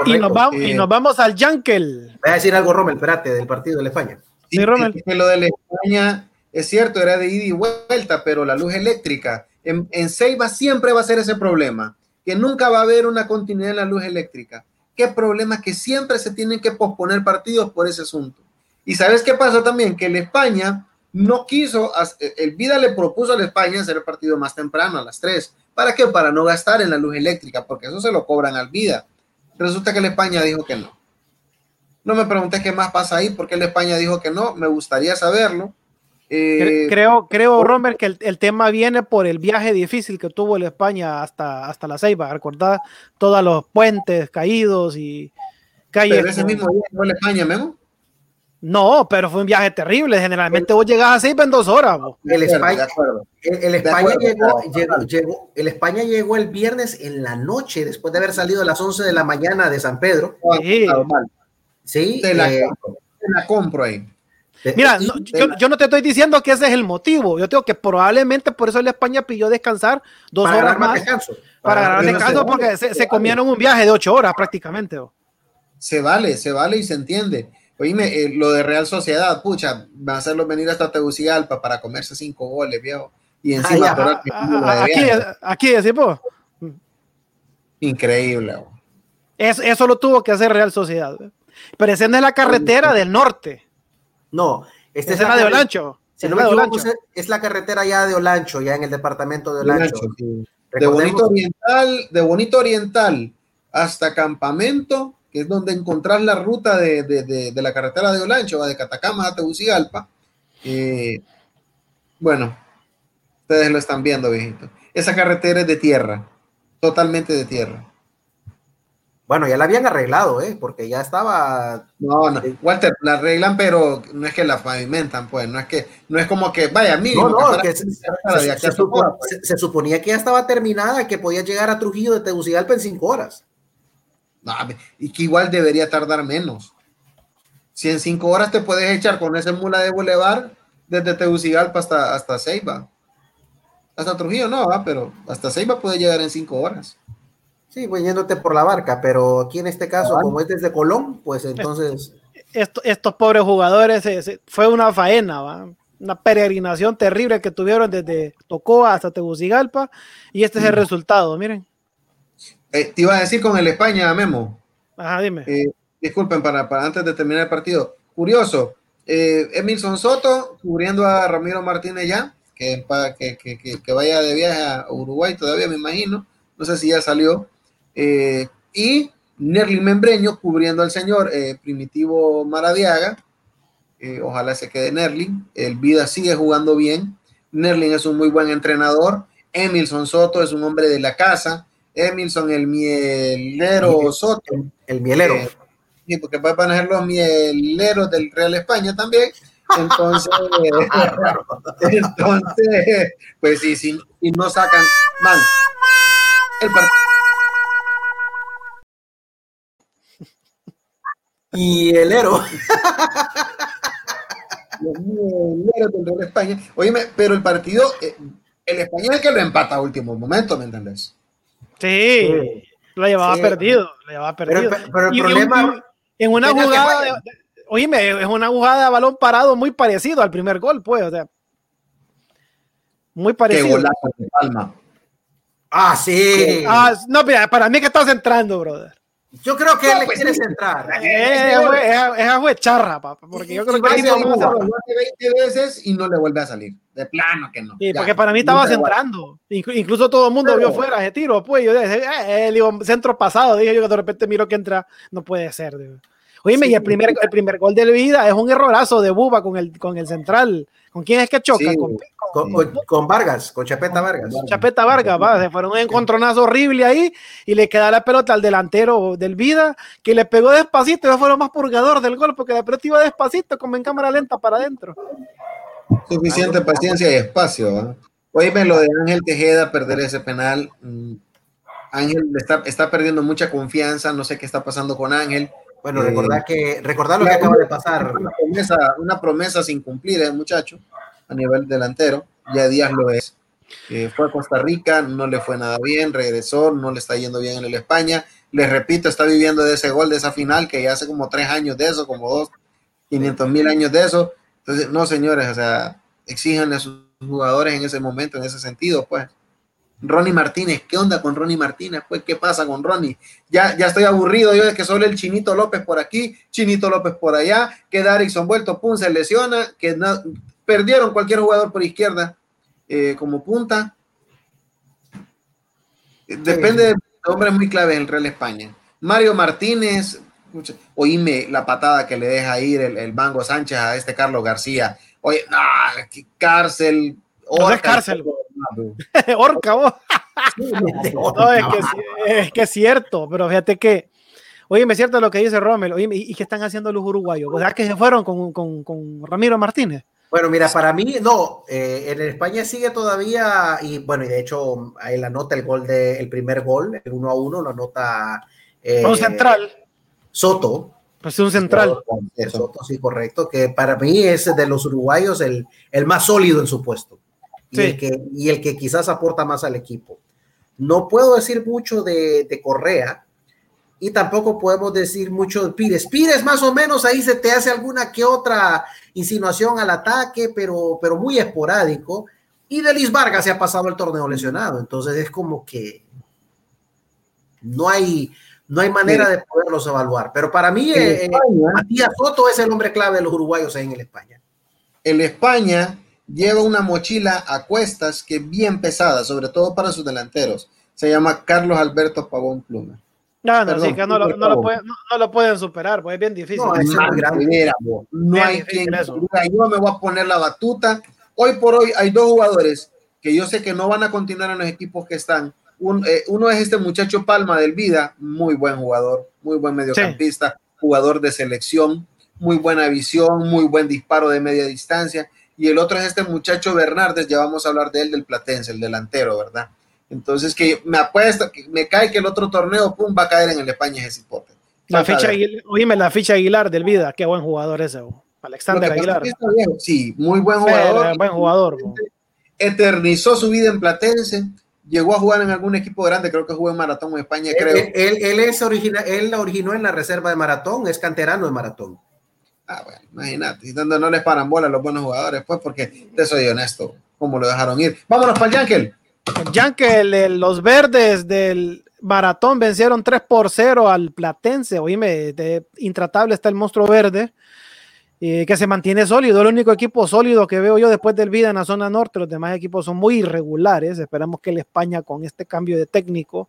y, nos vamos, y nos vamos al Yankel. Voy a decir algo, Rommel, espérate, del partido de España. Sí, Que lo de la España es cierto, era de ida y vuelta, pero la luz eléctrica en, en Ceiba siempre va a ser ese problema, que nunca va a haber una continuidad en la luz eléctrica. Qué problema que siempre se tienen que posponer partidos por ese asunto. Y sabes qué pasa también, que la España no quiso, el Vida le propuso a la España hacer el partido más temprano, a las 3. ¿Para qué? Para no gastar en la luz eléctrica, porque eso se lo cobran al Vida Resulta que la España dijo que no. No me pregunté qué más pasa ahí, porque la España dijo que no, me gustaría saberlo. Eh, creo, creo, Romer, que el, tema viene por el viaje difícil que tuvo la España hasta, hasta la Ceiba. Recordad todos los puentes caídos y calles. Pero ese mismo día fue la España, Memo. No, pero fue un viaje terrible. Generalmente vos llegás a Ceiba en dos horas. El España, el, España llegó, llegó, el España llegó el viernes en la noche, después de haber salido a las 11 de la mañana de San Pedro. Sí. Sí. Te la, eh, te la compro ahí. Mira, yo, no te estoy diciendo que ese es el motivo. Yo digo que probablemente por eso la España pidió descansar dos horas más. Para, ganar descanso porque se, comieron un viaje de ocho horas prácticamente. Se vale, se vale y se entiende. Oíme, eh, lo de Real Sociedad, pucha, va a hacerlo venir hasta Tegucigalpa para comerse cinco goles, viejo. Y encima, ah, aquí, aquí, aquí, Increíble. eso lo tuvo que hacer Real Sociedad. Pero esa no es la carretera del norte. No, esta es, la de Olancho. Si no me equivoco, es la carretera ya de Olancho, ya en el departamento de Olancho. De Bonito Oriental, de Bonito Oriental hasta Campamento, que es donde encontrás la ruta de, la carretera de Olancho, va de Catacamas a Tegucigalpa. Eh, bueno, ustedes lo están viendo, viejito. Esa carretera es de tierra, totalmente de tierra. Bueno, ya la habían arreglado, ¿eh? Porque ya estaba. No, no, Walter, la arreglan, pero no es que la pavimentan, pues. No es que, no es como que, vaya, mínimo. No, no, que se, suponía que ya estaba terminada, que podía llegar a Trujillo de Tegucigalpa en cinco horas. No, y que igual debería tardar menos. Si en cinco horas te puedes echar con esa mula de Boulevard desde Tegucigalpa hasta, hasta Ceiba. Hasta Trujillo no, pero hasta Ceiba puede llegar en cinco horas. Sí, pues yéndote por la barca, pero aquí en este caso, como es desde Colón, pues entonces. estos pobres jugadores, fue una faena, una peregrinación terrible que tuvieron desde Tocoa hasta Tegucigalpa, y este es el resultado, miren. Eh, te iba a decir con el España, Memo. Ajá, dime. Eh, disculpen, para, antes de terminar el partido. Curioso, eh, Emilson Soto cubriendo a Ramiro Martínez ya, que, que, que vaya de viaje a Uruguay todavía, me imagino. No sé si ya salió. Eh, y Nerlin Membreño cubriendo al señor eh, Primitivo Maradiaga. Eh, ojalá se quede Nerlin. El Vida sigue jugando bien. Nerlin es un muy buen entrenador. Emilson Soto es un hombre de la casa. Emilson, el mielero Soto. El, mielero. sí, porque va a poner los mieleros del Real España también. Entonces, entonces, pues sí, si, si no sacan, man, el partido y el héroe. el de España. Oíme, pero el partido, eh, el español es el que lo empata a último momento, ¿me entendés? Sí, lo llevaba perdido, lo llevaba perdido. Pero, el problema. En, una jugada, oíme, es una jugada de balón parado muy parecido al primer gol, pues, o sea. Muy parecido. Qué golazo de palma. Ah, sí. Ah, no, mira, para mí que estás entrando, brother. Yo creo que él le pues, quiere centrar. Es a charra, papá. Porque yo creo que lo hace 20 veces y no le vuelve a salir. De plano que no. Sí, porque para mí estaba centrando. Incluso todo el mundo vio fuera ese tiro. Pues yo dije, eh, digo, centro pasado. Dije yo que de repente miro que entra. No puede ser. Oye, y el primer, el primer gol de vida es un errorazo de Buba con el, con el central. ¿Con quién es que choca? con, Vargas, con Chapeta Vargas. Chapeta Vargas, va, se fueron un encontronazo horrible ahí y le queda la pelota al delantero del Vida, que le pegó despacito y fue lo más purgador del gol, porque la pelota iba despacito, como en cámara lenta para adentro. Suficiente paciencia y espacio. Oíme lo de Ángel Tejeda, perder ese penal. Mm, Ángel está, está perdiendo mucha confianza, no sé qué está pasando con Ángel. Bueno, recordar, eh, que, recordar lo que acaba de pasar. Una promesa, una promesa sin cumplir, el muchacho, a nivel delantero. Ya Díaz lo es. Eh, fue a Costa Rica, no le fue nada bien, regresó, no le está yendo bien en el España. Les repito, está viviendo de ese gol, de esa final, que ya hace como tres años de eso, como dos, 500 mil años de eso. Entonces, no, señores, o sea, exijan a sus jugadores en ese momento, en ese sentido, pues. Ronnie Martínez, ¿qué onda con Ronnie Martínez? Pues, ¿qué pasa con Ronnie? Ya, ya estoy aburrido yo de que solo el Chinito López por aquí, Chinito López por allá, que Darison vuelto, pum, se lesiona, que no, perdieron cualquier jugador por izquierda eh, como punta. Depende de hombres muy clave en el Real España. Mario Martínez, oíme la patada que le deja ir el, el Mango Sánchez a este Carlos García. Oye, cárcel. Orca, es cárcel. Orca, vos. no, es, que, es que es cierto, pero fíjate que Oye, es cierto lo que dice Rommel. Oye, ¿y qué están haciendo los uruguayos? O sea, que se fueron con, con, con Ramiro Martínez. Bueno, mira, para mí, no, eh, en España sigue todavía, y bueno, y de hecho, ahí la nota el gol de, el primer gol, el 1 a 1, lo anota. Eh, un central. Soto. Pues un central. Soto, sí, correcto, que para mí es de los uruguayos el, el más sólido en su puesto. Y, el que, y el que quizás aporta más al equipo. No puedo decir mucho de, de Correa, y tampoco podemos decir mucho de Pires. Pires más o menos ahí se te hace alguna que otra insinuación al ataque, pero, pero muy esporádico. Y Delis Vargas se ha pasado el torneo lesionado, entonces es como que no hay, no hay manera de poderlos evaluar. Pero para mí, eh, Matías Soto es el hombre clave de los uruguayos en el España. El España lleva una mochila a cuestas que es bien pesada, sobre todo para sus delanteros. Se llama Carlos Alberto Pavón Pluma. No, no, sí, que no lo, no, lo pueden, no, lo pueden superar, pues es bien difícil. No, es no hay quien Yo me voy a poner la batuta. Hoy por hoy hay dos jugadores que yo sé que no van a continuar en los equipos que están. Eh, uno es este muchacho Palma del Vida, muy buen jugador, muy buen mediocampista, jugador de selección, muy buena visión, muy buen disparo de media distancia. Y el otro es este muchacho Bernardes, ya vamos a hablar de él, del Platense, el delantero, ¿verdad? Entonces, que me apuesta, que me cae que el otro torneo, pum, va a caer en el España ese hipote. La ficha, oíme, la ficha Aguilar del Vida, qué buen jugador ese, Alexander Aguilar. sí, muy buen jugador. buen jugador. Eternizó su vida en Platense, llegó a jugar en algún equipo grande, creo que jugó en Maratón en España, creo. Él, él, es original, él la originó en la reserva de Maratón, es canterano de Maratón. Ah, bueno, imagínate, donde no les paran bola a los buenos jugadores, pues, porque te soy honesto, como lo dejaron ir. Vámonos para el Yankel. Yankel, los verdes del maratón vencieron 3 por 0 al Platense. Oíme, intratable está el monstruo verde, eh, que se mantiene sólido. El único equipo sólido que veo yo después del Vida en la zona norte. Los demás equipos son muy irregulares. Esperamos que el España, con este cambio de técnico,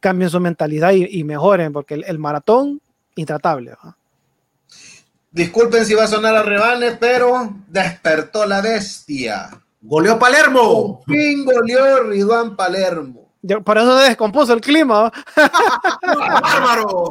cambien su mentalidad y, mejoren, porque el, maratón, intratable. Disculpen si va a sonar a rebanes, pero despertó la bestia. Goleó Palermo. Fin goleó Ridwan Palermo. por eso se descompuso el clima. ¡Bárbaro!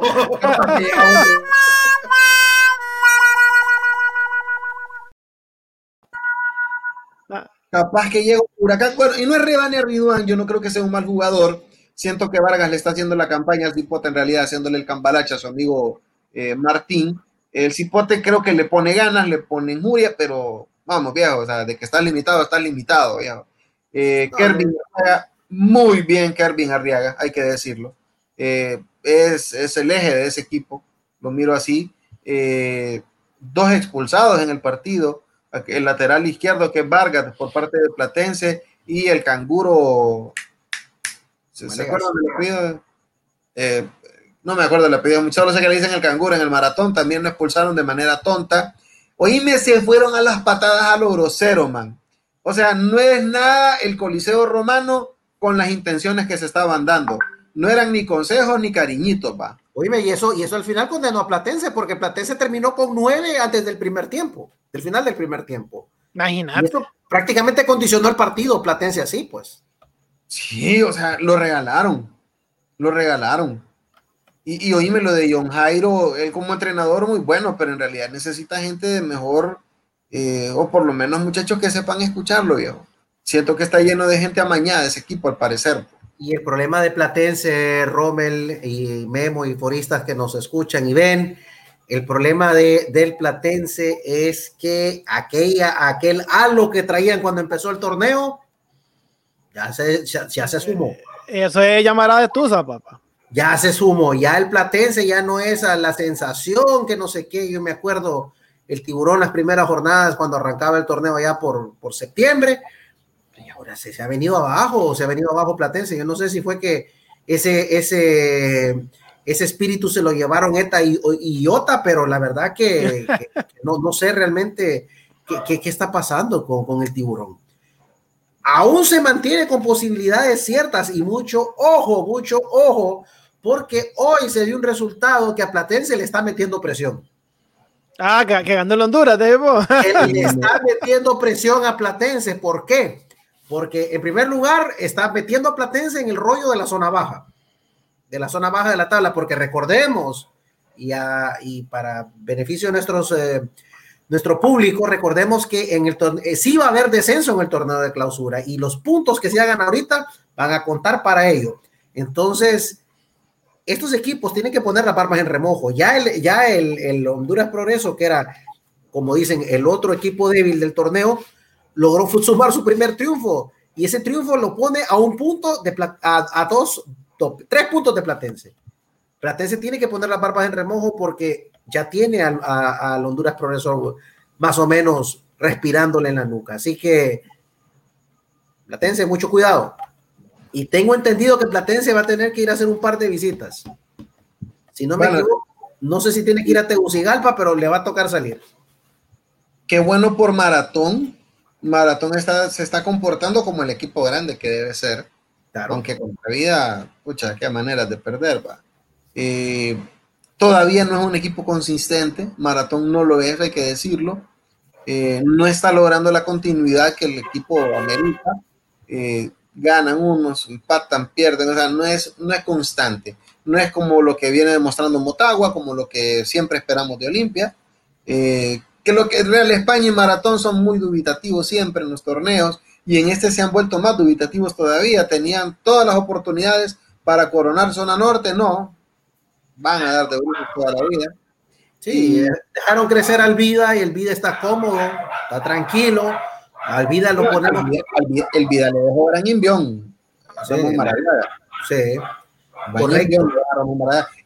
Capaz que llega un huracán. Bueno, y no es Rebane Ridwan, yo no creo que sea un mal jugador. Siento que Vargas le está haciendo la campaña al Cipote, en realidad haciéndole el cambalache a su amigo eh, Martín. El Cipote creo que le pone ganas, le pone injuria, pero Vamos, viejo, o sea, de que está limitado, está limitado, viejo. Eh, Arriaga, muy bien Kervin Arriaga, hay que decirlo. Eh, es, el eje de ese equipo, lo miro así. Eh, dos expulsados en el partido, el lateral izquierdo que es Vargas por parte de Platense y el canguro. ¿Se, acuerdan del eh, no me acuerdo del apellido, muchos sé que le dicen el canguro en el maratón, también lo expulsaron de manera tonta. Oíme, se fueron a las patadas a lo grosero, man. O sea, no es nada el Coliseo Romano con las intenciones que se estaban dando. No eran ni consejos ni cariñitos, va. Oíme, y eso, y eso al final condenó a Platense, porque Platense terminó con nueve antes del primer tiempo, del final del primer tiempo. Imagínate. Esto prácticamente condicionó el partido, Platense así, pues. Sí, o sea, lo regalaron. Lo regalaron. Y, y oíme lo de John Jairo, él como entrenador muy bueno, pero en realidad necesita gente de mejor, eh, o por lo menos muchachos que sepan escucharlo, viejo. Siento que está lleno de gente amañada ese equipo, al parecer. Y el problema de Platense, Rommel y Memo y foristas que nos escuchan y ven, el problema de, del Platense es que aquella, aquel halo que traían cuando empezó el torneo, ya se, ya, se sumó. Eso es llamará de Tusa, papá ya se sumó, ya el Platense ya no es a la sensación que no sé qué, yo me acuerdo el tiburón las primeras jornadas cuando arrancaba el torneo ya por, por septiembre, y ahora se, se, ha venido abajo, se ha venido abajo Platense, yo no sé si fue que ese, ese, ese espíritu se lo llevaron Eta y, y Iota, pero la verdad que, no, no, sé realmente qué, qué, está pasando con, con el tiburón. Aún se mantiene con posibilidades ciertas y mucho ojo, mucho ojo, porque hoy se dio un resultado que a Platense le está metiendo presión. Ah, que, que ganó el Honduras, Debo. le está metiendo presión a Platense. ¿Por qué? Porque en primer lugar está metiendo a Platense en el rollo de la zona baja, de la zona baja de la tabla, porque recordemos, y, y para beneficio de nuestros, eh, nuestro público, recordemos que en el eh, sí va a haber descenso en el torneo de clausura y los puntos que se hagan ahorita van a contar para ello. Entonces, estos equipos tienen que poner las barbas en remojo. Ya el, ya el, el Honduras Progreso, que era, como dicen, el otro equipo débil del torneo, logró sumar su primer triunfo y ese triunfo lo pone a un punto de a, a dos, tres puntos de Platense. Platense tiene que poner las barbas en remojo porque ya tiene al, a, Honduras Progresor más o menos respirándole en la nuca. Así que Platense, mucho cuidado. Y tengo entendido que Platense va a tener que ir a hacer un par de visitas. Si no me equivoco, no sé si tiene que ir a Tegucigalpa, pero le va a tocar salir. Qué bueno por Maratón. Maratón está, se está comportando como el equipo grande que debe ser. Aunque con la vida, pucha, qué maneras de perder, va. Eh, todavía no es un equipo consistente. Maratón no lo es, hay que decirlo. Eh, no está logrando la continuidad que el equipo América. Eh, ganan unos, empatan, pierden, o sea, no es, no es constante, no es como lo que viene demostrando Motagua, como lo que siempre esperamos de Olimpia, eh, que lo que Real España y Maratón son muy dubitativos siempre en los torneos, y en este se han vuelto más dubitativos todavía, tenían todas las oportunidades para coronar zona norte, no, van a dar de toda la vida. Sí, dejaron crecer al Vida y el Vida está cómodo, está tranquilo, al Vida lo ponemos. El Vida le dejó gran envión. Sí, sí.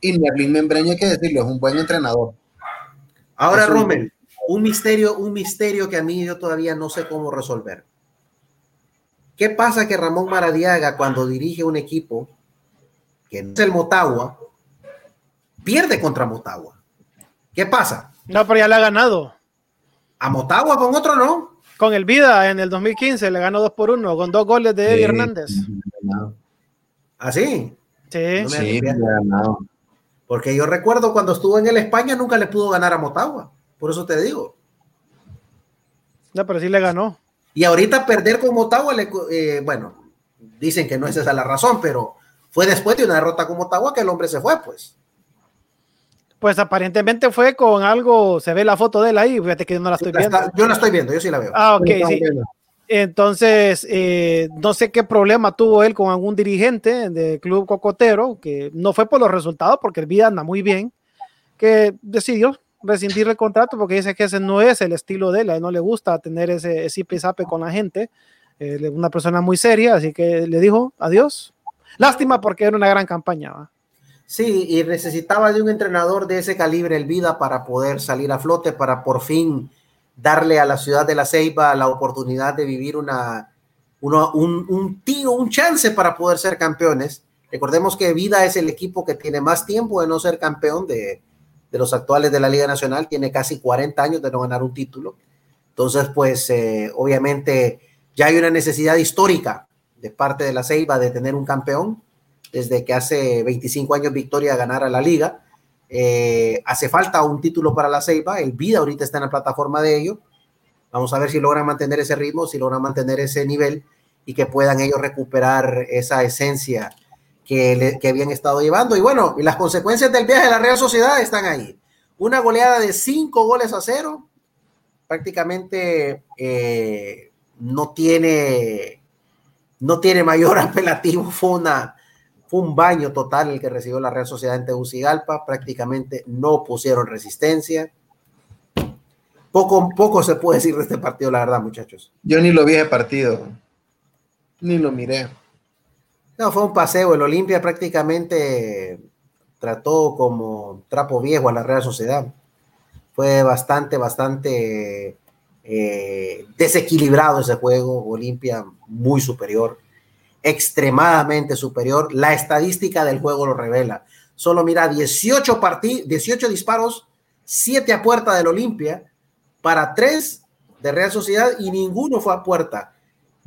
Y Merlin Membreño, hay que decirlo, es un buen entrenador. Ahora, Rommel, un misterio, un misterio que a mí yo todavía no sé cómo resolver. ¿Qué pasa que Ramón Maradiaga, cuando dirige un equipo que no es el Motagua, pierde contra Motagua? ¿Qué pasa? No, pero ya le ha ganado. A Motagua con otro no. Con el Vida en el 2015 le ganó 2 por 1 con dos goles de Eddie Hernández. ¿Ah, sí? Sí, sí Porque yo recuerdo cuando estuvo en el España nunca le pudo ganar a Motagua. Por eso te digo. No, pero sí le ganó. Y ahorita perder con Motagua, le, eh, bueno, dicen que no es esa la razón, pero fue después de una derrota con Motagua que el hombre se fue, pues. Pues aparentemente fue con algo, se ve la foto de él ahí, fíjate que yo no la estoy viendo. yo la estoy viendo, yo sí la veo. Ah, ok, sí. Entonces, eh, no sé qué problema tuvo él con algún dirigente del club cocotero, que no fue por los resultados, porque el vida anda muy bien, que decidió rescindir el contrato porque dice que ese no es el estilo de él, a él no le gusta tener ese, ese sape con la gente, eh, una persona muy seria, así que le dijo adiós. Lástima porque era una gran campaña. ¿va? Sí, y necesitaba de un entrenador de ese calibre, el Vida, para poder salir a flote, para por fin darle a la ciudad de La Ceiba la oportunidad de vivir una, un, un tío, un chance para poder ser campeones. Recordemos que Vida es el equipo que tiene más tiempo de no ser campeón de, de los actuales de la Liga Nacional, tiene casi 40 años de no ganar un título. Entonces, pues eh, obviamente ya hay una necesidad histórica de parte de la Ceiba de tener un campeón desde que hace 25 años Victoria ganara la liga. Eh, hace falta un título para la Ceiba, el Vida ahorita está en la plataforma de ello. Vamos a ver si logran mantener ese ritmo, si logran mantener ese nivel y que puedan ellos recuperar esa esencia que, que habían estado llevando. Y bueno, y las consecuencias del viaje de la Real Sociedad están ahí. Una goleada de cinco goles a cero, prácticamente eh, no tiene no tiene mayor apelativo. Una, fue un baño total el que recibió la Real Sociedad en Tegucigalpa. Prácticamente no pusieron resistencia. Poco, poco se puede decir de este partido, la verdad, muchachos. Yo ni lo vi ese partido. Ni lo miré. No, fue un paseo. El Olimpia prácticamente trató como trapo viejo a la Real Sociedad. Fue bastante, bastante eh, desequilibrado ese juego. Olimpia muy superior extremadamente superior. La estadística del juego lo revela. Solo mira 18, 18 disparos, 7 a puerta del Olimpia, para 3 de Real Sociedad y ninguno fue a puerta.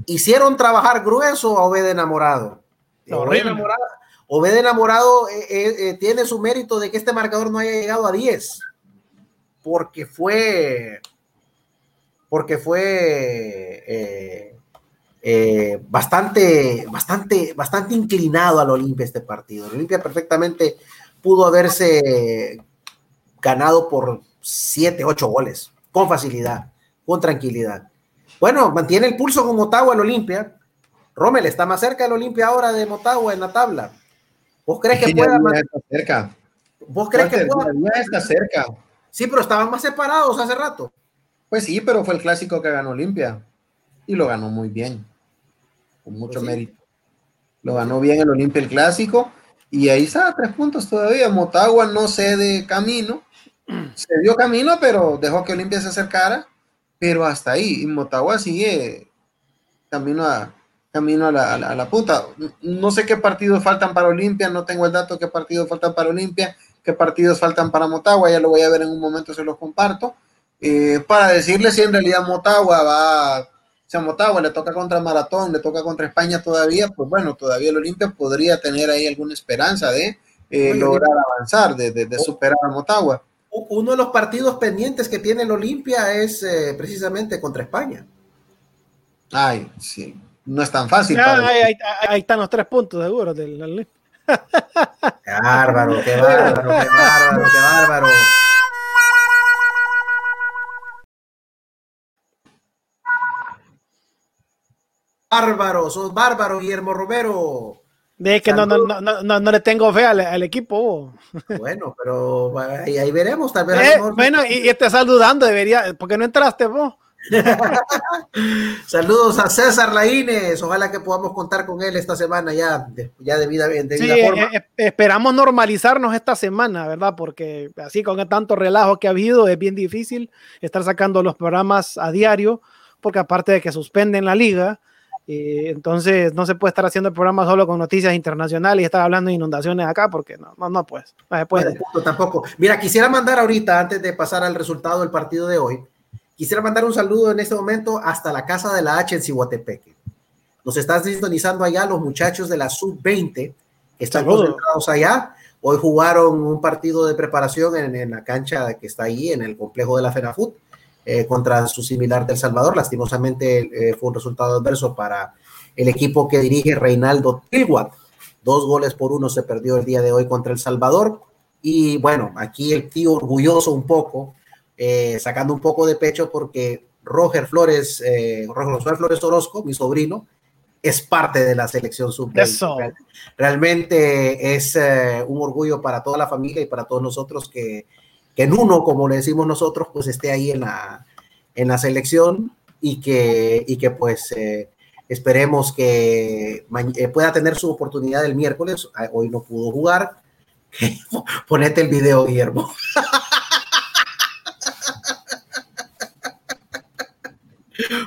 Hicieron trabajar grueso a Obed enamorado. Obed enamorado, Obed Enamorado eh, tiene su mérito de que este marcador no haya llegado a 10, porque fue, porque fue bastante, bastante, bastante inclinado al Olimpia este partido. El Olimpia perfectamente pudo haberse ganado por 7, 8 goles, con facilidad, con tranquilidad. Bueno, mantiene el pulso con Motagua el Olimpia. Rommel está más cerca del Olimpia ahora de Motagua en la tabla. ¿Vos crees que pueda? Está cerca. ¿Vos crees que pueda? está cerca. Sí, pero estaban más separados hace rato. Pues sí, pero fue el clásico que ganó Olimpia y lo ganó muy bien, con mucho pues mérito. Lo ganó bien el Olimpia el clásico y ahí está, tres puntos todavía. Motagua no cede camino, se dio camino, pero dejó que Olimpia se acercara, pero hasta ahí. Y Motagua sigue camino a, camino a la, a, la, punta. No sé qué partidos faltan para Olimpia, no tengo el dato qué partidos faltan para Olimpia, qué partidos faltan para Motagua, ya lo voy a ver en un momento, se los comparto. Eh, para decirle si en realidad Motagua va si a Motagua le toca contra Maratón, le toca contra España todavía, pues bueno, todavía el Olimpia podría tener ahí alguna esperanza de eh, lograr avanzar, de, superar a Motagua. Uno de los partidos pendientes que tiene el Olimpia es eh, precisamente contra España. Ay, sí, no es tan fácil. ahí, están los tres puntos seguro del Qué bárbaro, qué bárbaro, qué bárbaro, qué bárbaro. Bárbaro, sos bárbaro, Guillermo Romero. De que no, no, no, no, le tengo fe al, equipo. Bueno, pero ahí, veremos, tal vez. Eh, bueno, y, y, te saludando, debería, porque no entraste vos. Saludos a César Laínez, ojalá que podamos contar con él esta semana ya, ya de vida, forma. Eh, esperamos normalizarnos esta semana, ¿verdad? Porque así con tanto relajo que ha habido, es bien difícil estar sacando los programas a diario, porque aparte de que suspenden la liga, entonces no se puede estar haciendo el programa solo con noticias internacionales y estar hablando de inundaciones acá porque no, no, no puedes. No puede. tampoco. Mira, quisiera mandar ahorita, antes de pasar al resultado del partido de hoy, quisiera mandar un saludo en este momento hasta la Casa de la H en Cihuatepeque. Nos están sintonizando allá los muchachos de la Sub-20 que están concentrados allá. Hoy jugaron un partido de preparación en, en, la cancha que está ahí, en el complejo de la FENAFUT eh, contra su similar del Salvador. Lastimosamente eh, fue un resultado adverso para el equipo que dirige Reinaldo Tilguat. Dos goles por uno se perdió el día de hoy contra El Salvador. Y bueno, aquí el tío orgulloso un poco, eh, sacando un poco de pecho porque Roger Flores, Roger Flores Orozco, mi sobrino, es parte de la selección sub -20. Realmente es un orgullo para toda la familia y para todos nosotros que que en uno, como le decimos nosotros, pues esté ahí en la, en la selección y que, y que pues eh, esperemos que eh, pueda tener su oportunidad el miércoles. Ah, hoy no pudo jugar. Ponete el video, Guillermo.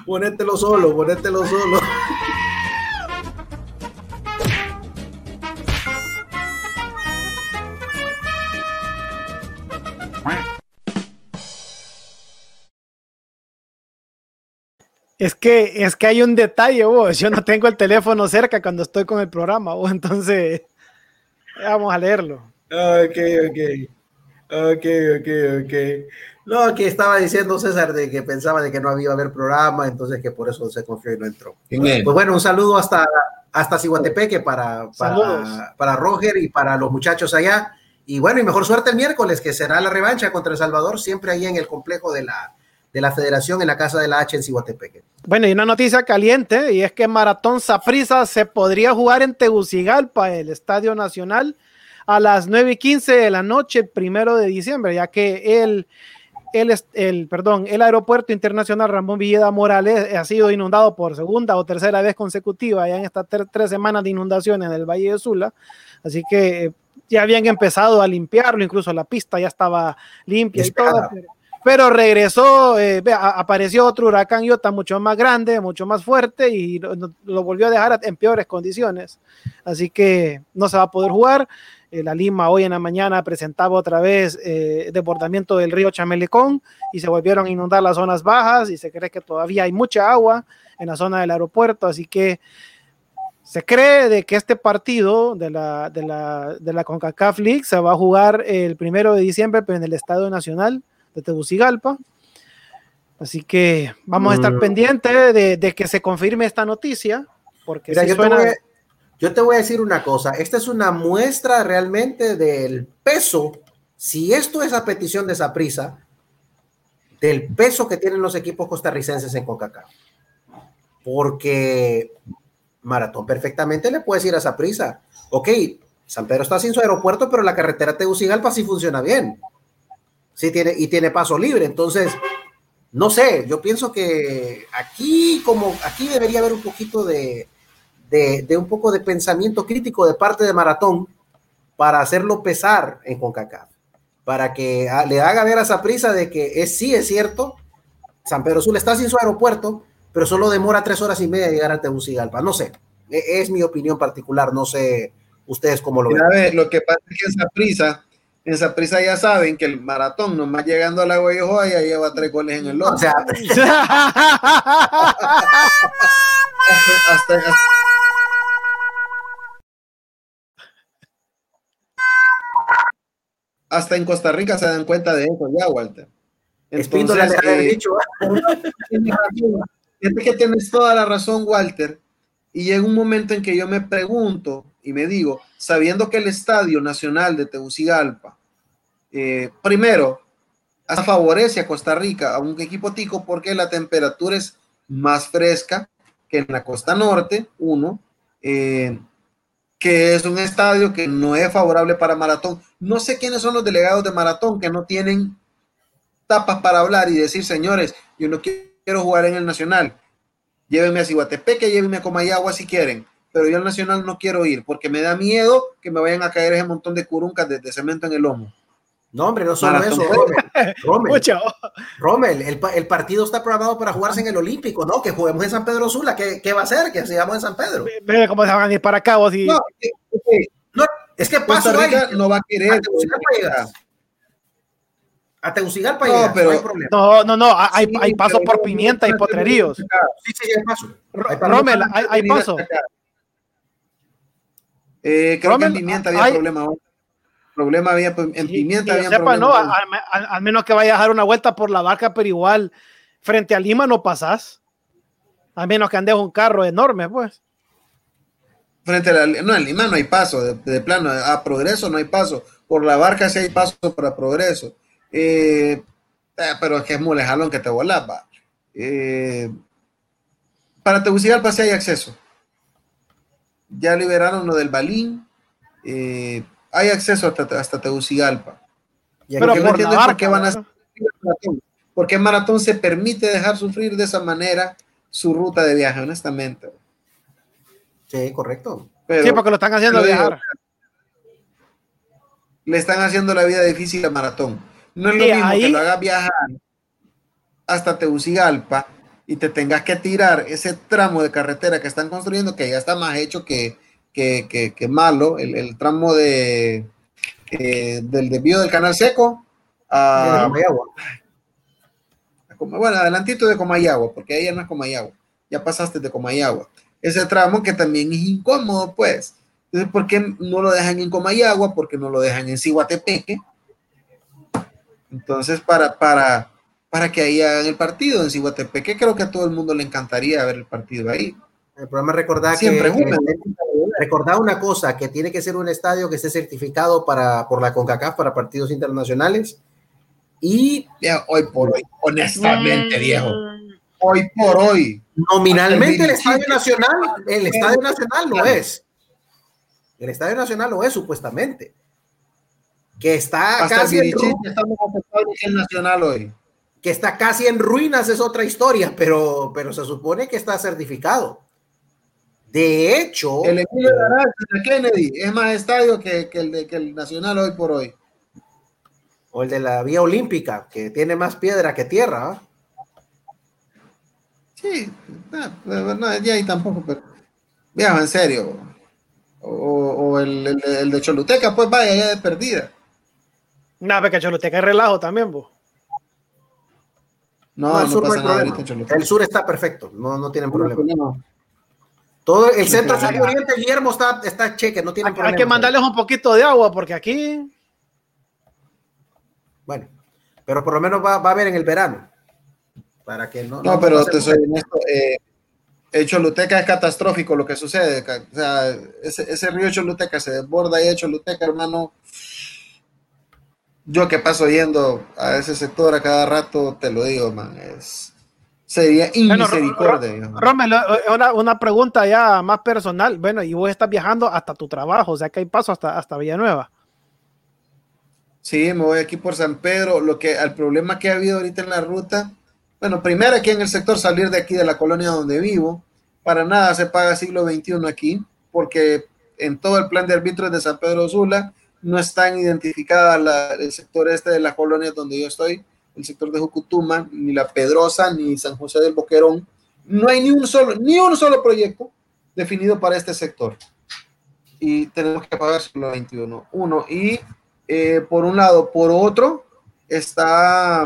ponételo solo, ponételo solo. Es que, es que hay un detalle, vos. Yo no tengo el teléfono cerca cuando estoy con el programa, vos. Entonces, vamos a leerlo. Ok, ok. Ok, ok, ok. No, que estaba diciendo César de que pensaba de que no había haber programa, entonces que por eso se confió y no entró. Pues bueno, un saludo hasta, hasta Ciguatepeque para, para, para Roger y para los muchachos allá. Y bueno, y mejor suerte el miércoles, que será la revancha contra El Salvador, siempre ahí en el complejo de la, de la federación en la Casa de la H en Cihuatepeque. Bueno, y una noticia caliente, y es que Maratón Saprisa se podría jugar en Tegucigalpa, el Estadio Nacional, a las 9 y 15 de la noche, primero de diciembre, ya que el, el, el, perdón, el aeropuerto internacional Ramón Villeda Morales ha sido inundado por segunda o tercera vez consecutiva ya en estas tres semanas de inundaciones en el Valle de Sula. Así que ya habían empezado a limpiarlo, incluso la pista ya estaba limpia y todo. Pero regresó, eh, apareció otro huracán Iota mucho más grande, mucho más fuerte y lo, volvió a dejar en peores condiciones. Así que no se va a poder jugar. Eh, la Lima hoy en la mañana presentaba otra vez eh, desbordamiento del río Chamelecón y se volvieron a inundar las zonas bajas y se cree que todavía hay mucha agua en la zona del aeropuerto. Así que Se cree de que este partido de la, de la, de la CONCACAF League se va a jugar el primero de diciembre, pero en el Estadio Nacional de Tegucigalpa. Así que vamos a estar Mm. pendientes de, de que se confirme esta noticia, porque Mira, sí yo, suena- te voy a, yo te voy a decir una cosa. Esta es una muestra realmente del peso. Si esto es a petición de esa prisa, del peso que tienen los equipos costarricenses en CONCACAF. Porque Maratón perfectamente le puedes ir a esa prisa. Ok, San Pedro está sin su aeropuerto, pero la carretera Tegucigalpa sí funciona bien. Sí tiene, y tiene paso libre. Entonces, no sé, yo pienso que aquí, como aquí debería haber un poquito de, de, de un poco de pensamiento crítico de parte de Maratón para hacerlo pesar en CONCACAF, para que le haga ver a esa prisa de que es, sí es cierto, San Pedro Sula está sin su aeropuerto, pero solo demora tres horas y media llegar a Tegucigalpa. No sé, e- es mi opinión particular, no sé ustedes cómo lo ven. Mira, ve, lo que pasa es que esa prisa, en esa prisa ya saben que el maratón, nomás llegando a la Guayojoa, ya lleva tres goles en el lomo. O sea, hasta, hasta- hasta en Costa Rica se dan cuenta de eso ya, Walter. Entonces, eh, dicho, razón. Fíjate que tienes toda la razón, Walter. Y llega un momento en que yo me pregunto y me digo, sabiendo que el Estadio Nacional de Tegucigalpa, eh, primero, favorece a Costa Rica, a un equipo tico, porque la temperatura es más fresca que en la costa norte, uno, eh, que es un estadio que no es favorable para maratón. No sé quiénes son los delegados de maratón que no tienen tapas para hablar y decir, señores, yo no quiero jugar en el Nacional. Llévenme a Ciguatepeque, llévenme a Comayagua si quieren, pero yo al Nacional no quiero ir porque me da miedo que me vayan a caer ese montón de curuncas de, de cemento en el lomo. no hombre, no solo Maratón. eso, Rommel, Rommel, el, pa- el partido está programado para jugarse en el Olímpico, ¿no? Que juguemos en San Pedro Sula, ¿qué, qué va a hacer? Que sigamos en San Pedro. Cómo se van a ir para acá vos y No, eh, eh, No, es que paso. Rica no va a A querer. Tegucigalpa llegas. A Tegucigalpa No, llegas, pero- no hay problema. no, no, no, hay, Sí, hay paso por no- pimienta y no- potreríos. Sí, sí, hay paso. Hay paso. Rommel, hay, hay paso. Eh, creo Rommel, que en Pimienta había hay- problema. Problema había, en Pimienta y había sepa, problema. no, al, al- al menos que vaya a dar una vuelta por la barca, pero igual frente a Lima no pasas. A menos que andes un carro enorme, pues. Frente a la, no, en Lima no hay paso, de, de plano, a Progreso no hay paso, por la barca sí hay paso para Progreso. Eh, eh, pero es que es muy lejano que te volás, va. Eh, para Tegucigalpa sí hay acceso. Ya liberaron lo del Balín, eh, hay acceso hasta, hasta Tegucigalpa. Y Pero no entiendo por qué van a. Porque Maratón se permite dejar sufrir de esa manera su ruta de viaje, honestamente. Sí, correcto. Pero, Sí, porque lo están haciendo digo, viajar. le están haciendo la vida difícil a Maratón. No es lo mismo ahí- que lo hagas viajar hasta Tegucigalpa y te tengas que tirar ese tramo de carretera que están construyendo, que ya está más hecho que, que, que- que malo, el, el tramo de, eh, del desvío del canal seco a, Comayagua. bueno, adelantito de Comayagua, porque ahí ya no es Comayagua, ya pasaste de Comayagua. Ese tramo que también es incómodo, pues. Entonces, ¿por qué no lo dejan en Comayagua? Porque no lo dejan en Ciguatepeque. Entonces, para, para, para que ahí hagan el partido en Ciguatepeque, creo que a todo el mundo le encantaría ver el partido ahí. El programa recordar Siempre que, juegan. recordar una cosa, que tiene que ser un estadio que esté certificado para, por la CONCACAF para partidos internacionales. Y Ya, hoy por hoy, honestamente, viejo. Hoy por hoy. nominalmente el el Estadio Nacional, el Estadio Nacional lo es. El Estadio Nacional lo es, supuestamente. Que está Hasta el casi en el Nacional hoy. Que está casi en ruinas es otra historia, pero, pero se supone que está certificado. De hecho, El Emilio de Kennedy es más estadio que, que el de, que el Nacional hoy por hoy. o el de la Vía Olímpica, que tiene más piedra que tierra. ¿ah? Sí, no, no, ya ahí tampoco, pero viejo, en serio. O, o el, el de- el de Choluteca, pues vaya, ya de perdida. Nada, porque Choluteca es relajo también, vos. No, el sur no pasa nada ahorita. El sur está perfecto, no, no tienen problema. No, Todo el centro sur y oriente, Guillermo, está, está cheque, no tiene problema. Hay que mandarles un poquito de agua porque aquí. Bueno, pero por lo menos va, va a haber en el verano. Para que no. No, pero te soy honesto. Eh, el Choluteca es catastrófico lo que sucede. O sea, ese, ese río Choluteca se desborda ahí de Choluteca, hermano. Yo que paso yendo a ese sector a cada rato, te lo digo, man, es sería inmisericordia. Bueno, una, una, pregunta ya más personal. Bueno, y vos estás viajando hasta tu trabajo, o sea que hay paso hasta, hasta Villanueva. Sí, me voy aquí por San Pedro. Lo que el problema que ha habido ahorita en la ruta, bueno, primero aquí en el sector salir de aquí de la colonia donde vivo, para nada se paga siglo XXI aquí, porque en todo el plan de árbitros de San Pedro Sula no están identificadas el sector este de la colonia donde yo estoy el sector de Jucutuma, ni La Pedrosa, ni San José del Boquerón. No hay ni un solo, ni un solo proyecto definido para este sector. Y tenemos que pagar solo 21. Uno. Y eh, por un lado, por otro, está.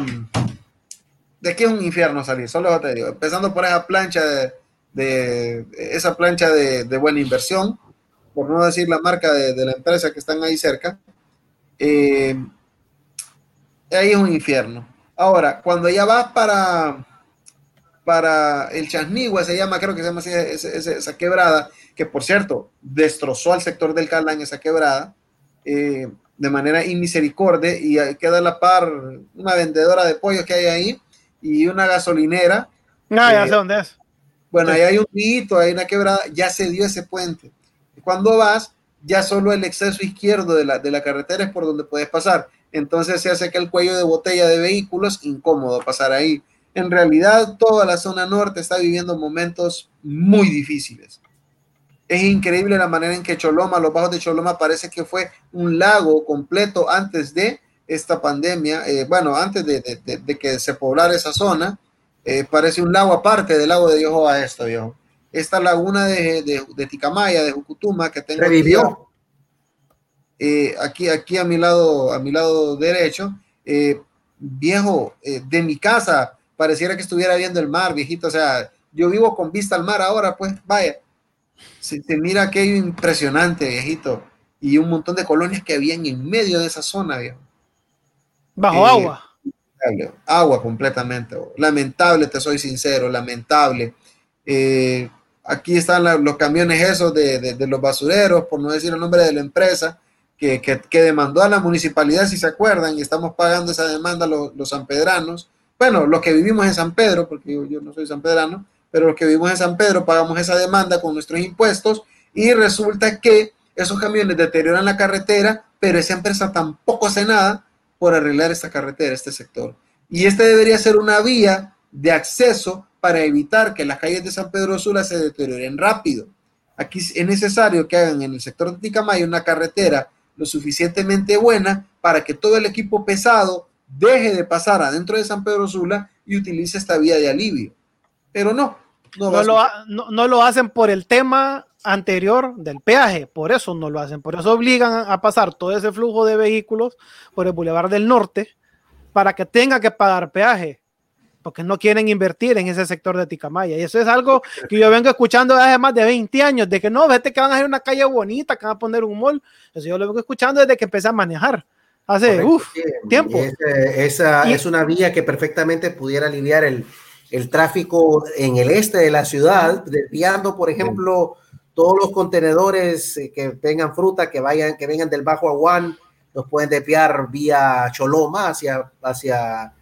De aquí es un infierno salir, solo te digo. Empezando por esa plancha de, esa plancha de, buena inversión, por no decir la marca de, la empresa que están ahí cerca. Eh, ahí es un infierno. Ahora, cuando ya vas para, para el Chasnigua, se llama, creo que se llama así, esa, quebrada, que por cierto, destrozó al sector del Calán esa quebrada, eh, de manera inmisericordia, y queda a la par una vendedora de pollos que hay ahí y una gasolinera. No, ah, ya sé dónde es. Bueno, ahí hay un río, hay una quebrada, ya se dio ese puente. Cuando vas, ya solo el exceso izquierdo de la, de la carretera es por donde puedes pasar entonces se hace que el cuello de botella de vehículos incómodo pasar ahí. En realidad, toda la zona norte está viviendo momentos muy difíciles. Es increíble la manera en que Choloma, los bajos de Choloma, parece que fue un lago completo antes de esta pandemia, eh, bueno, antes de, que se poblara esa zona, eh, parece un lago aparte del lago de a esto, viejo. Esta laguna de, Ticamaya, de Jucutuma, que tengo... Revivió. Eh, aquí, aquí a mi lado, a mi lado derecho, eh, viejo, eh, de mi casa, pareciera que estuviera viendo el mar, viejito, o sea, yo vivo con vista al mar ahora, pues, vaya, se te mira aquello impresionante, viejito, y un montón de colonias que habían en medio de esa zona, viejo. Bajo agua. Agua completamente. Lamentable, te soy sincero, lamentable. Aquí están los camiones esos de, de, los basureros, por no decir el nombre de la empresa, que, que, demandó a la municipalidad, si se acuerdan, y estamos pagando esa demanda los, los sanpedranos. Bueno, los que vivimos en San Pedro, porque yo, no soy sanpedrano, pero los que vivimos en San Pedro pagamos esa demanda con nuestros impuestos y resulta que esos camiones deterioran la carretera, pero esa empresa tampoco hace nada por arreglar esta carretera, este sector. Y este debería ser una vía de acceso para evitar que las calles de San Pedro Sula se deterioren rápido. Aquí es necesario que hagan en el sector de Ticamay una carretera lo suficientemente buena para que todo el equipo pesado deje de pasar adentro de San Pedro Sula y utilice esta vía de alivio. Pero no. No, lo, no, lo hacen por el tema anterior del peaje, por eso no lo hacen, por eso obligan a pasar todo ese flujo de vehículos por el Boulevard del Norte para que tenga que pagar peaje porque no quieren invertir en ese sector de Ticamaya. Y eso es algo que yo vengo escuchando desde hace más de 20 años, de que no, vete que van a hacer una calle bonita, que van a poner un mall. Eso yo lo vengo escuchando desde que empecé a manejar. Hace tiempo. esa es una vía que perfectamente pudiera aliviar el, el, tráfico en el este de la ciudad, desviando, por ejemplo, todos los contenedores eh, que tengan fruta, que vayan, que vengan del Bajo Aguán, los pueden desviar vía Choloma hacia, hacia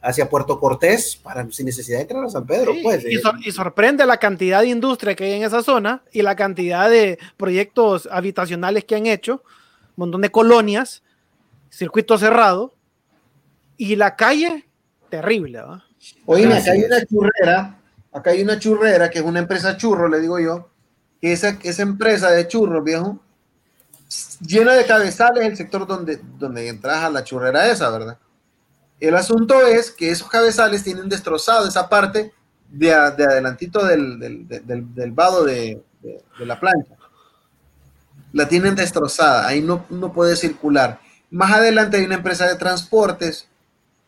hacia Puerto Cortés para sin necesidad de entrar a San Pedro. pues, y, y, sorprende la cantidad de industria que hay en esa zona y la cantidad de proyectos habitacionales que han hecho, un montón de colonias, circuito cerrado y la calle terrible. Oye, acá hay una churrera, acá hay una churrera que es una empresa churro, le digo yo, que esa, esa empresa de churros, viejo, llena de cabezales el sector donde, donde entras a la churrera esa, ¿verdad? El asunto es que esos cabezales tienen destrozado esa parte de, adelantito del, del, vado de, la plancha. La tienen destrozada, ahí no, no puede circular. Más adelante hay una empresa de transportes,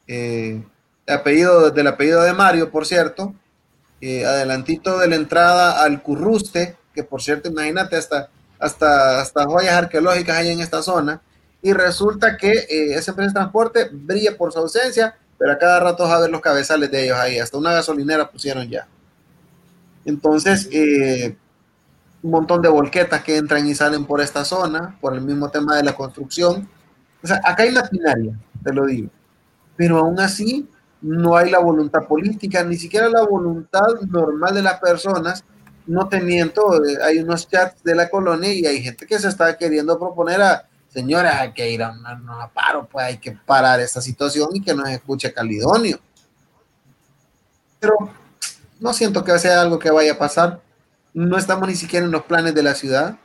eh, del apellido de Mario, por cierto, eh, adelantito de la entrada al Curruste, que por cierto, imagínate, hasta, hasta, hasta joyas arqueológicas hay en esta zona, y resulta que eh, esa empresa de transporte brilla por su ausencia, pero a cada rato vas a ver los cabezales de ellos ahí, hasta una gasolinera pusieron ya. Entonces, eh, un montón de volquetas que entran y salen por esta zona, por el mismo tema de la construcción. O sea, acá hay maquinaria, te lo digo, pero aún así no hay la voluntad política, ni siquiera la voluntad normal de las personas. No te miento, eh, hay unos chats de la colonia y hay gente que se está queriendo proponer a, señora, hay que ir a un paro, pues hay que parar esta situación y que nos escuche Calidonio. Pero no siento que sea algo que vaya a pasar. No estamos ni siquiera en los planes de la ciudad.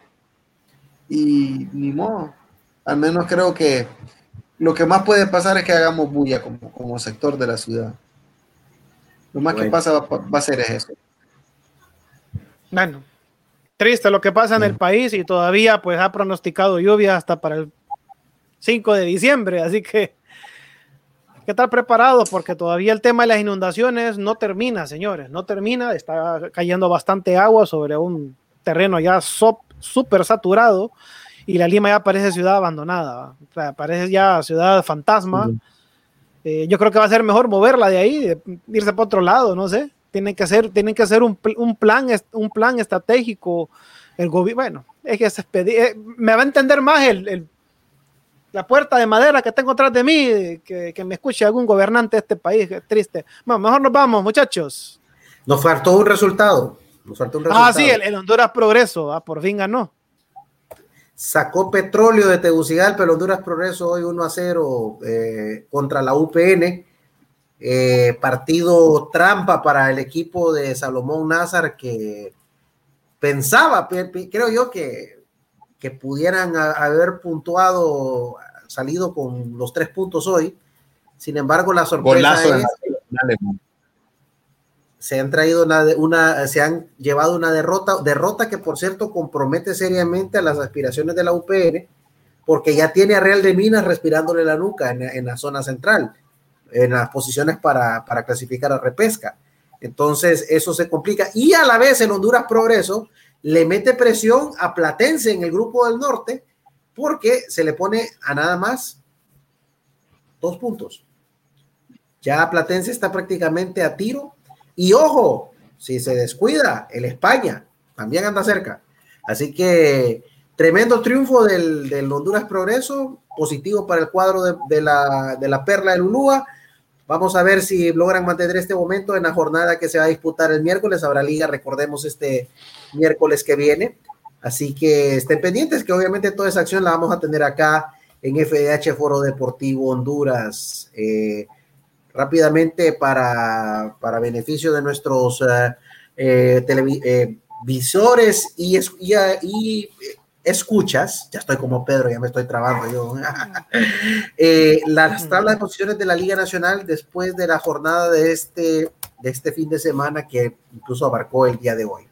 Y ni modo. Al menos creo que lo que más puede pasar es que hagamos bulla como, como sector de la ciudad. Lo más que pasa va, a ser eso. Bueno, triste lo que pasa en el país y todavía pues ha pronosticado lluvia hasta para el 5 de diciembre, así que hay que estar preparados porque todavía el tema de las inundaciones no termina, señores, no termina, está cayendo bastante agua sobre un terreno ya súper saturado y la Lima ya parece ciudad abandonada, parece ya ciudad fantasma. Eh, yo creo que va a ser mejor moverla de ahí, irse para otro lado, no sé. Tienen que hacer, tienen que hacer un, un plan, un plan estratégico. El gobierno, bueno, es que se eh, me va a entender más el, la puerta de madera que tengo atrás de mí, que, que me escuche algún gobernante de este país, es triste. Bueno, mejor nos vamos, muchachos. Nos faltó un resultado. Nos faltó un resultado. Ah, sí, el, Honduras Progreso, ah, por fin ganó sacó petróleo de Tegucigalpa, el Honduras Progreso hoy 1 a 0 eh, contra la UPN. Eh, partido trampa para el equipo de Salomón Nazar que pensaba, creo yo, que, que pudieran haber puntuado, salido con los tres puntos hoy. Sin embargo, la sorpresa es se han traído una, una, se han llevado una derrota, derrota que por cierto compromete seriamente a las aspiraciones de la UPN, porque ya tiene a Real de Minas respirándole la nuca en, la zona central, en las posiciones para, para, clasificar a repesca. Entonces, eso se complica. Y a la vez, el Honduras Progreso le mete presión a Platense en el grupo del norte, porque se le pone a nada más dos puntos. Ya Platense está prácticamente a tiro y ojo, si se descuida, el España también anda cerca. Así que tremendo triunfo del, Honduras Progreso, positivo para el cuadro de, la, de, la, Perla del Ulúa. Vamos a ver si logran mantener este momento en la jornada que se va a disputar el miércoles. Habrá liga, recordemos, este miércoles que viene. Así que estén pendientes que obviamente toda esa acción la vamos a tener acá en FDH Foro Deportivo Honduras. Eh, rápidamente para, para beneficio de nuestros eh, eh televisores eh, y, y, escuchas, ya estoy como Pedro, ya me estoy trabando yo, eh, las tablas de posiciones de la Liga Nacional después de la jornada de este, de este fin de semana que incluso abarcó el día de hoy.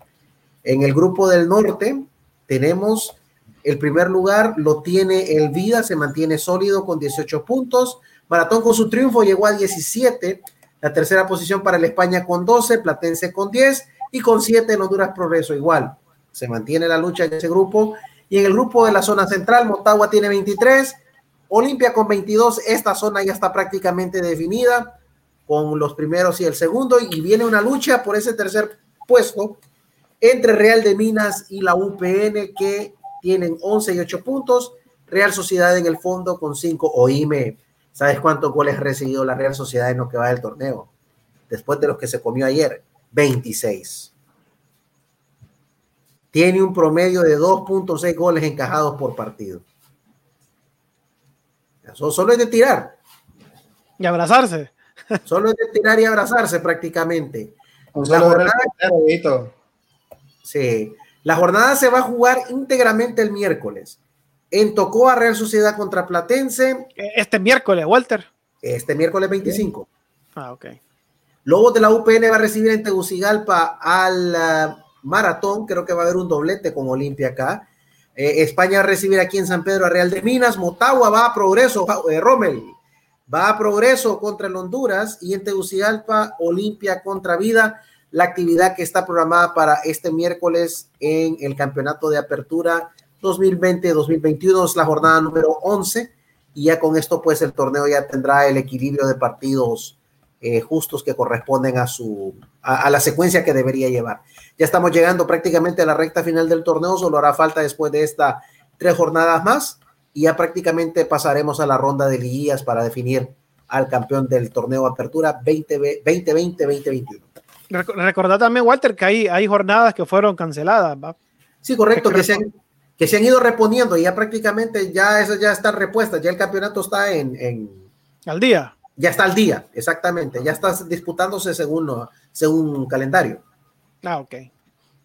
En el grupo del norte tenemos el primer lugar, lo tiene el Vida, se mantiene sólido con 18 puntos. Maratón con su triunfo llegó a 17. La tercera posición para el España con 12, Platense con 10 y con 7 el Honduras Progreso igual. Se mantiene la lucha en ese grupo. Y en el grupo de la zona central, Motagua tiene 23, Olimpia con 22. Esta zona ya está prácticamente definida con los primeros y el segundo. Y viene una lucha por ese tercer puesto entre Real de Minas y la UPN que tienen 11 y 8 puntos. Real Sociedad en el fondo con 5. Oíme, ¿Sabes cuántos goles ha recibido la Real Sociedad en lo que va del torneo? Después de los que se comió ayer, 26. Tiene un promedio de 2.6 goles encajados por partido. Eso solo es de tirar. Y abrazarse. Solo es de tirar y abrazarse prácticamente. La jornada, sí, la jornada se va a jugar íntegramente el miércoles en Tocoa Real Sociedad contra Platense. Este miércoles, Walter. Este miércoles 25. Ah, ok. Lobos de la UPN va a recibir en Tegucigalpa al uh, Maratón. Creo que va a haber un doblete con Olimpia acá. Eh, España va a recibir aquí en San Pedro a Real de Minas. Motagua va a progreso. Eh, Rommel va a progreso contra el Honduras. Y en Tegucigalpa, Olimpia contra Vida. la actividad que está programada para este miércoles en el Campeonato de Apertura 2020-2021, es la jornada número 11 y ya con esto pues el torneo ya tendrá el equilibrio de partidos eh, justos que corresponden a su a, la secuencia que debería llevar. Ya estamos llegando prácticamente a la recta final del torneo, solo hará falta después de esta tres jornadas más y ya prácticamente pasaremos a la ronda de liguillas para definir al campeón del torneo Apertura 2020-2021. Recordad también, Walter, que hay, hay jornadas que fueron canceladas. ¿va? Sí, correcto, que, se han, que se han ido reponiendo y ya prácticamente ya esas ya están repuestas, ya el campeonato está en, en... Al día. Ya está al día, exactamente, ya está disputándose según, según calendario. Ah, ok.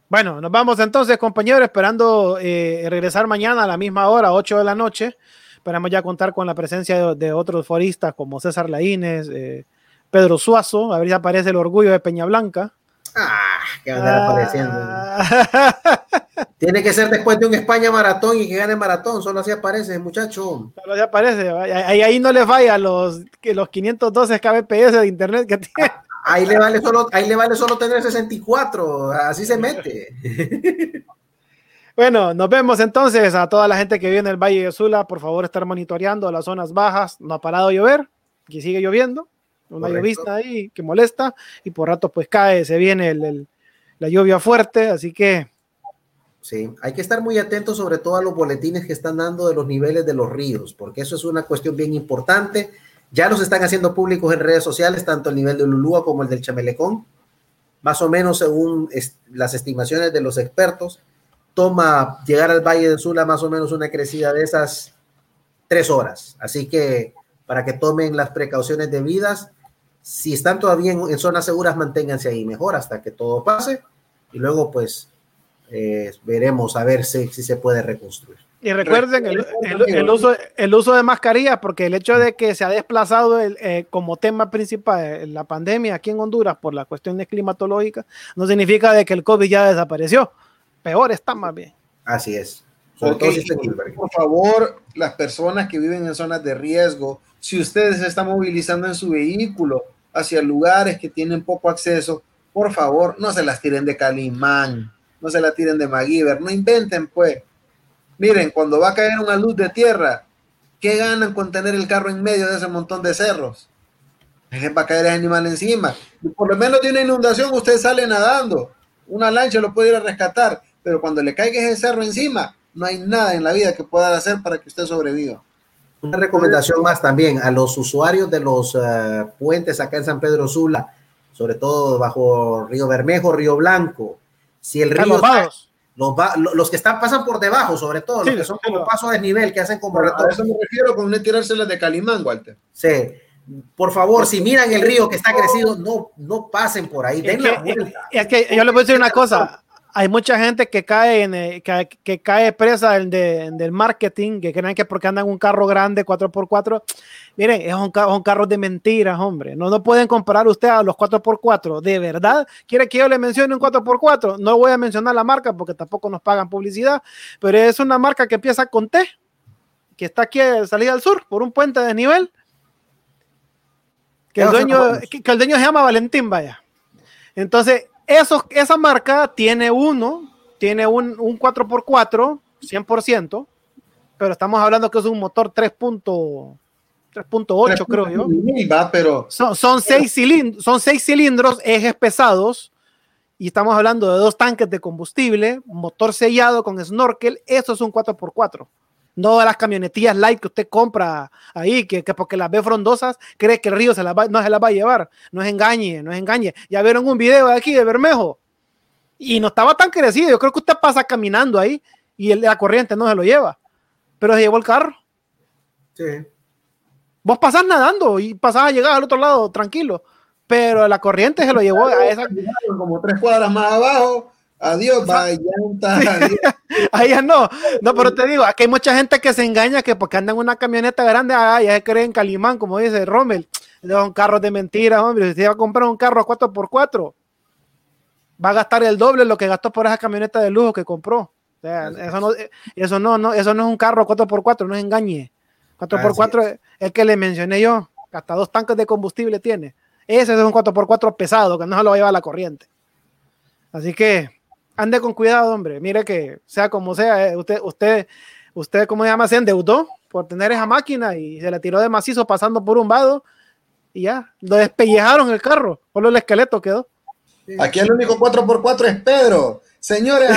Bueno, nos vamos entonces, compañeros, esperando eh, regresar mañana a la misma hora, 8 de la noche. Esperamos ya contar con la presencia de, otros foristas como César Laínez, eh, Pedro Suazo, a ver si aparece el orgullo de Peña Blanca. Ah, que va a estar apareciendo. Tiene que ser después de un España maratón y que gane maratón, solo así aparece, muchacho. Solo así aparece, ahí, ahí no le falla los, los 512 kbps de internet que tiene. Ahí le vale solo, ahí le vale solo tener 64, así se mete. Bueno, nos vemos entonces a toda la gente que vive en el Valle de Sula. Por favor, estar monitoreando las zonas bajas. No ha parado de llover, que sigue lloviendo. Una llovista ahí que molesta y por rato pues cae, se viene el, la lluvia fuerte, así que... Sí, hay que estar muy atentos sobre todo a los boletines que están dando de los niveles de los ríos, porque eso es una cuestión bien importante. Ya los están haciendo públicos en redes sociales, tanto el nivel de Lulúa como el del Chamelecón. Más o menos según las estimaciones de los expertos, toma llegar al Valle del Sula más o menos una crecida de esas tres horas. Así que para que tomen las precauciones debidas, si están todavía en, zonas seguras, manténganse ahí mejor hasta que todo pase y luego pues eh, veremos a ver si, si se puede reconstruir. Y recuerden el, el, uso, el uso de mascarillas, porque el hecho de que se ha desplazado el, eh, como tema principal la pandemia aquí en Honduras por las cuestiones climatológicas, no significa de que el COVID ya desapareció peor está más bien. Así es. por favor, las personas que viven en zonas de riesgo, si ustedes se están movilizando en su vehículo hacia lugares que tienen poco acceso, por favor, no se las tiren de Calimán, no se las tiren de Maguiber, no inventen pues. Miren, cuando va a caer una luz de tierra, ¿qué ganan con tener el carro en medio de ese montón de cerros? Va a caer el animal encima. por lo menos de una inundación usted sale nadando. Una lancha lo puede ir a rescatar pero cuando le caiga ese cerro encima, no hay nada en la vida que pueda hacer para que usted sobreviva. Una recomendación más también a los usuarios de los eh, puentes acá en San Pedro Sula, sobre todo bajo Río Bermejo, Río Blanco. Si el río los, los, que están pasan por debajo, sobre todo, los que son como pasos de nivel, que hacen como A eso me refiero con no tirárselas de Calimán, Walter. Sí. Por favor, si miran el río que está crecido, no, no pasen por ahí. Den la vuelta. Es que yo les voy a decir una cosa hay mucha gente que cae, en, eh, que, cae presa del, del marketing, que creen que porque andan un carro grande 4x4, miren, es un, un carro de mentiras, hombre. No, no pueden comparar usted a los 4x4. ¿De verdad? ¿Quiere que yo le mencione un 4x4? No voy a mencionar la marca porque tampoco nos pagan publicidad, pero es una marca que empieza con T, que está aquí a salida al sur, por un puente de nivel. Que el, dueño, que el dueño se llama Valentín, vaya. Entonces, esa marca tiene uno, tiene un, 4x4, 100%, pero estamos hablando que es un motor 3.8, creo yo. pero... Son, son, seis cilindros, son seis cilindros, ejes pesados, y estamos hablando de dos tanques de combustible, motor sellado con snorkel, eso es un 4x4 no de las camionetillas light que usted compra ahí, que, porque las ve frondosas, cree que el río se las no se las va a llevar. No es engañe, no es engañe. Ya vieron un video de aquí de Bermejo y no estaba tan crecido. Yo creo que usted pasa caminando ahí y el, la corriente no se lo lleva, pero se llevó el carro. Sí. Vos pasás nadando y pasás a llegar al otro lado tranquilo, pero la corriente se lo llevó a esa. Como tres cuadras más abajo Adiós, vaya. Ahí ya no. No, pero te digo, aquí hay mucha gente que se engaña que porque andan en una camioneta grande, ah, ya se creen Calimán, como dice Rommel. Son carros de mentira, hombre. Si usted va a comprar un carro a 4x4, va a gastar el doble de lo que gastó por esa camioneta de lujo que compró. eso no, eso no, no, eso no es un carro 4x4, no es engañe. 4x4 es el que le mencioné yo, hasta dos tanques de combustible tiene. Ese es un 4x4 pesado que no se lo va a llevar la corriente. Así que ande con cuidado, hombre. Mire que sea como sea, eh, usted, usted, usted, ¿cómo se llama? Se endeudó por tener esa máquina y se la tiró de macizo pasando por un vado y ya, lo despellejaron el carro, solo el esqueleto quedó. Aquí el único 4x4 es Pedro. Señores,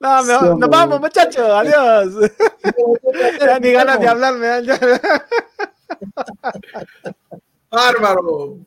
No, mejor, nos vamos, muchachos. Adiós. Ni ganas de hablarme. Bárbaro.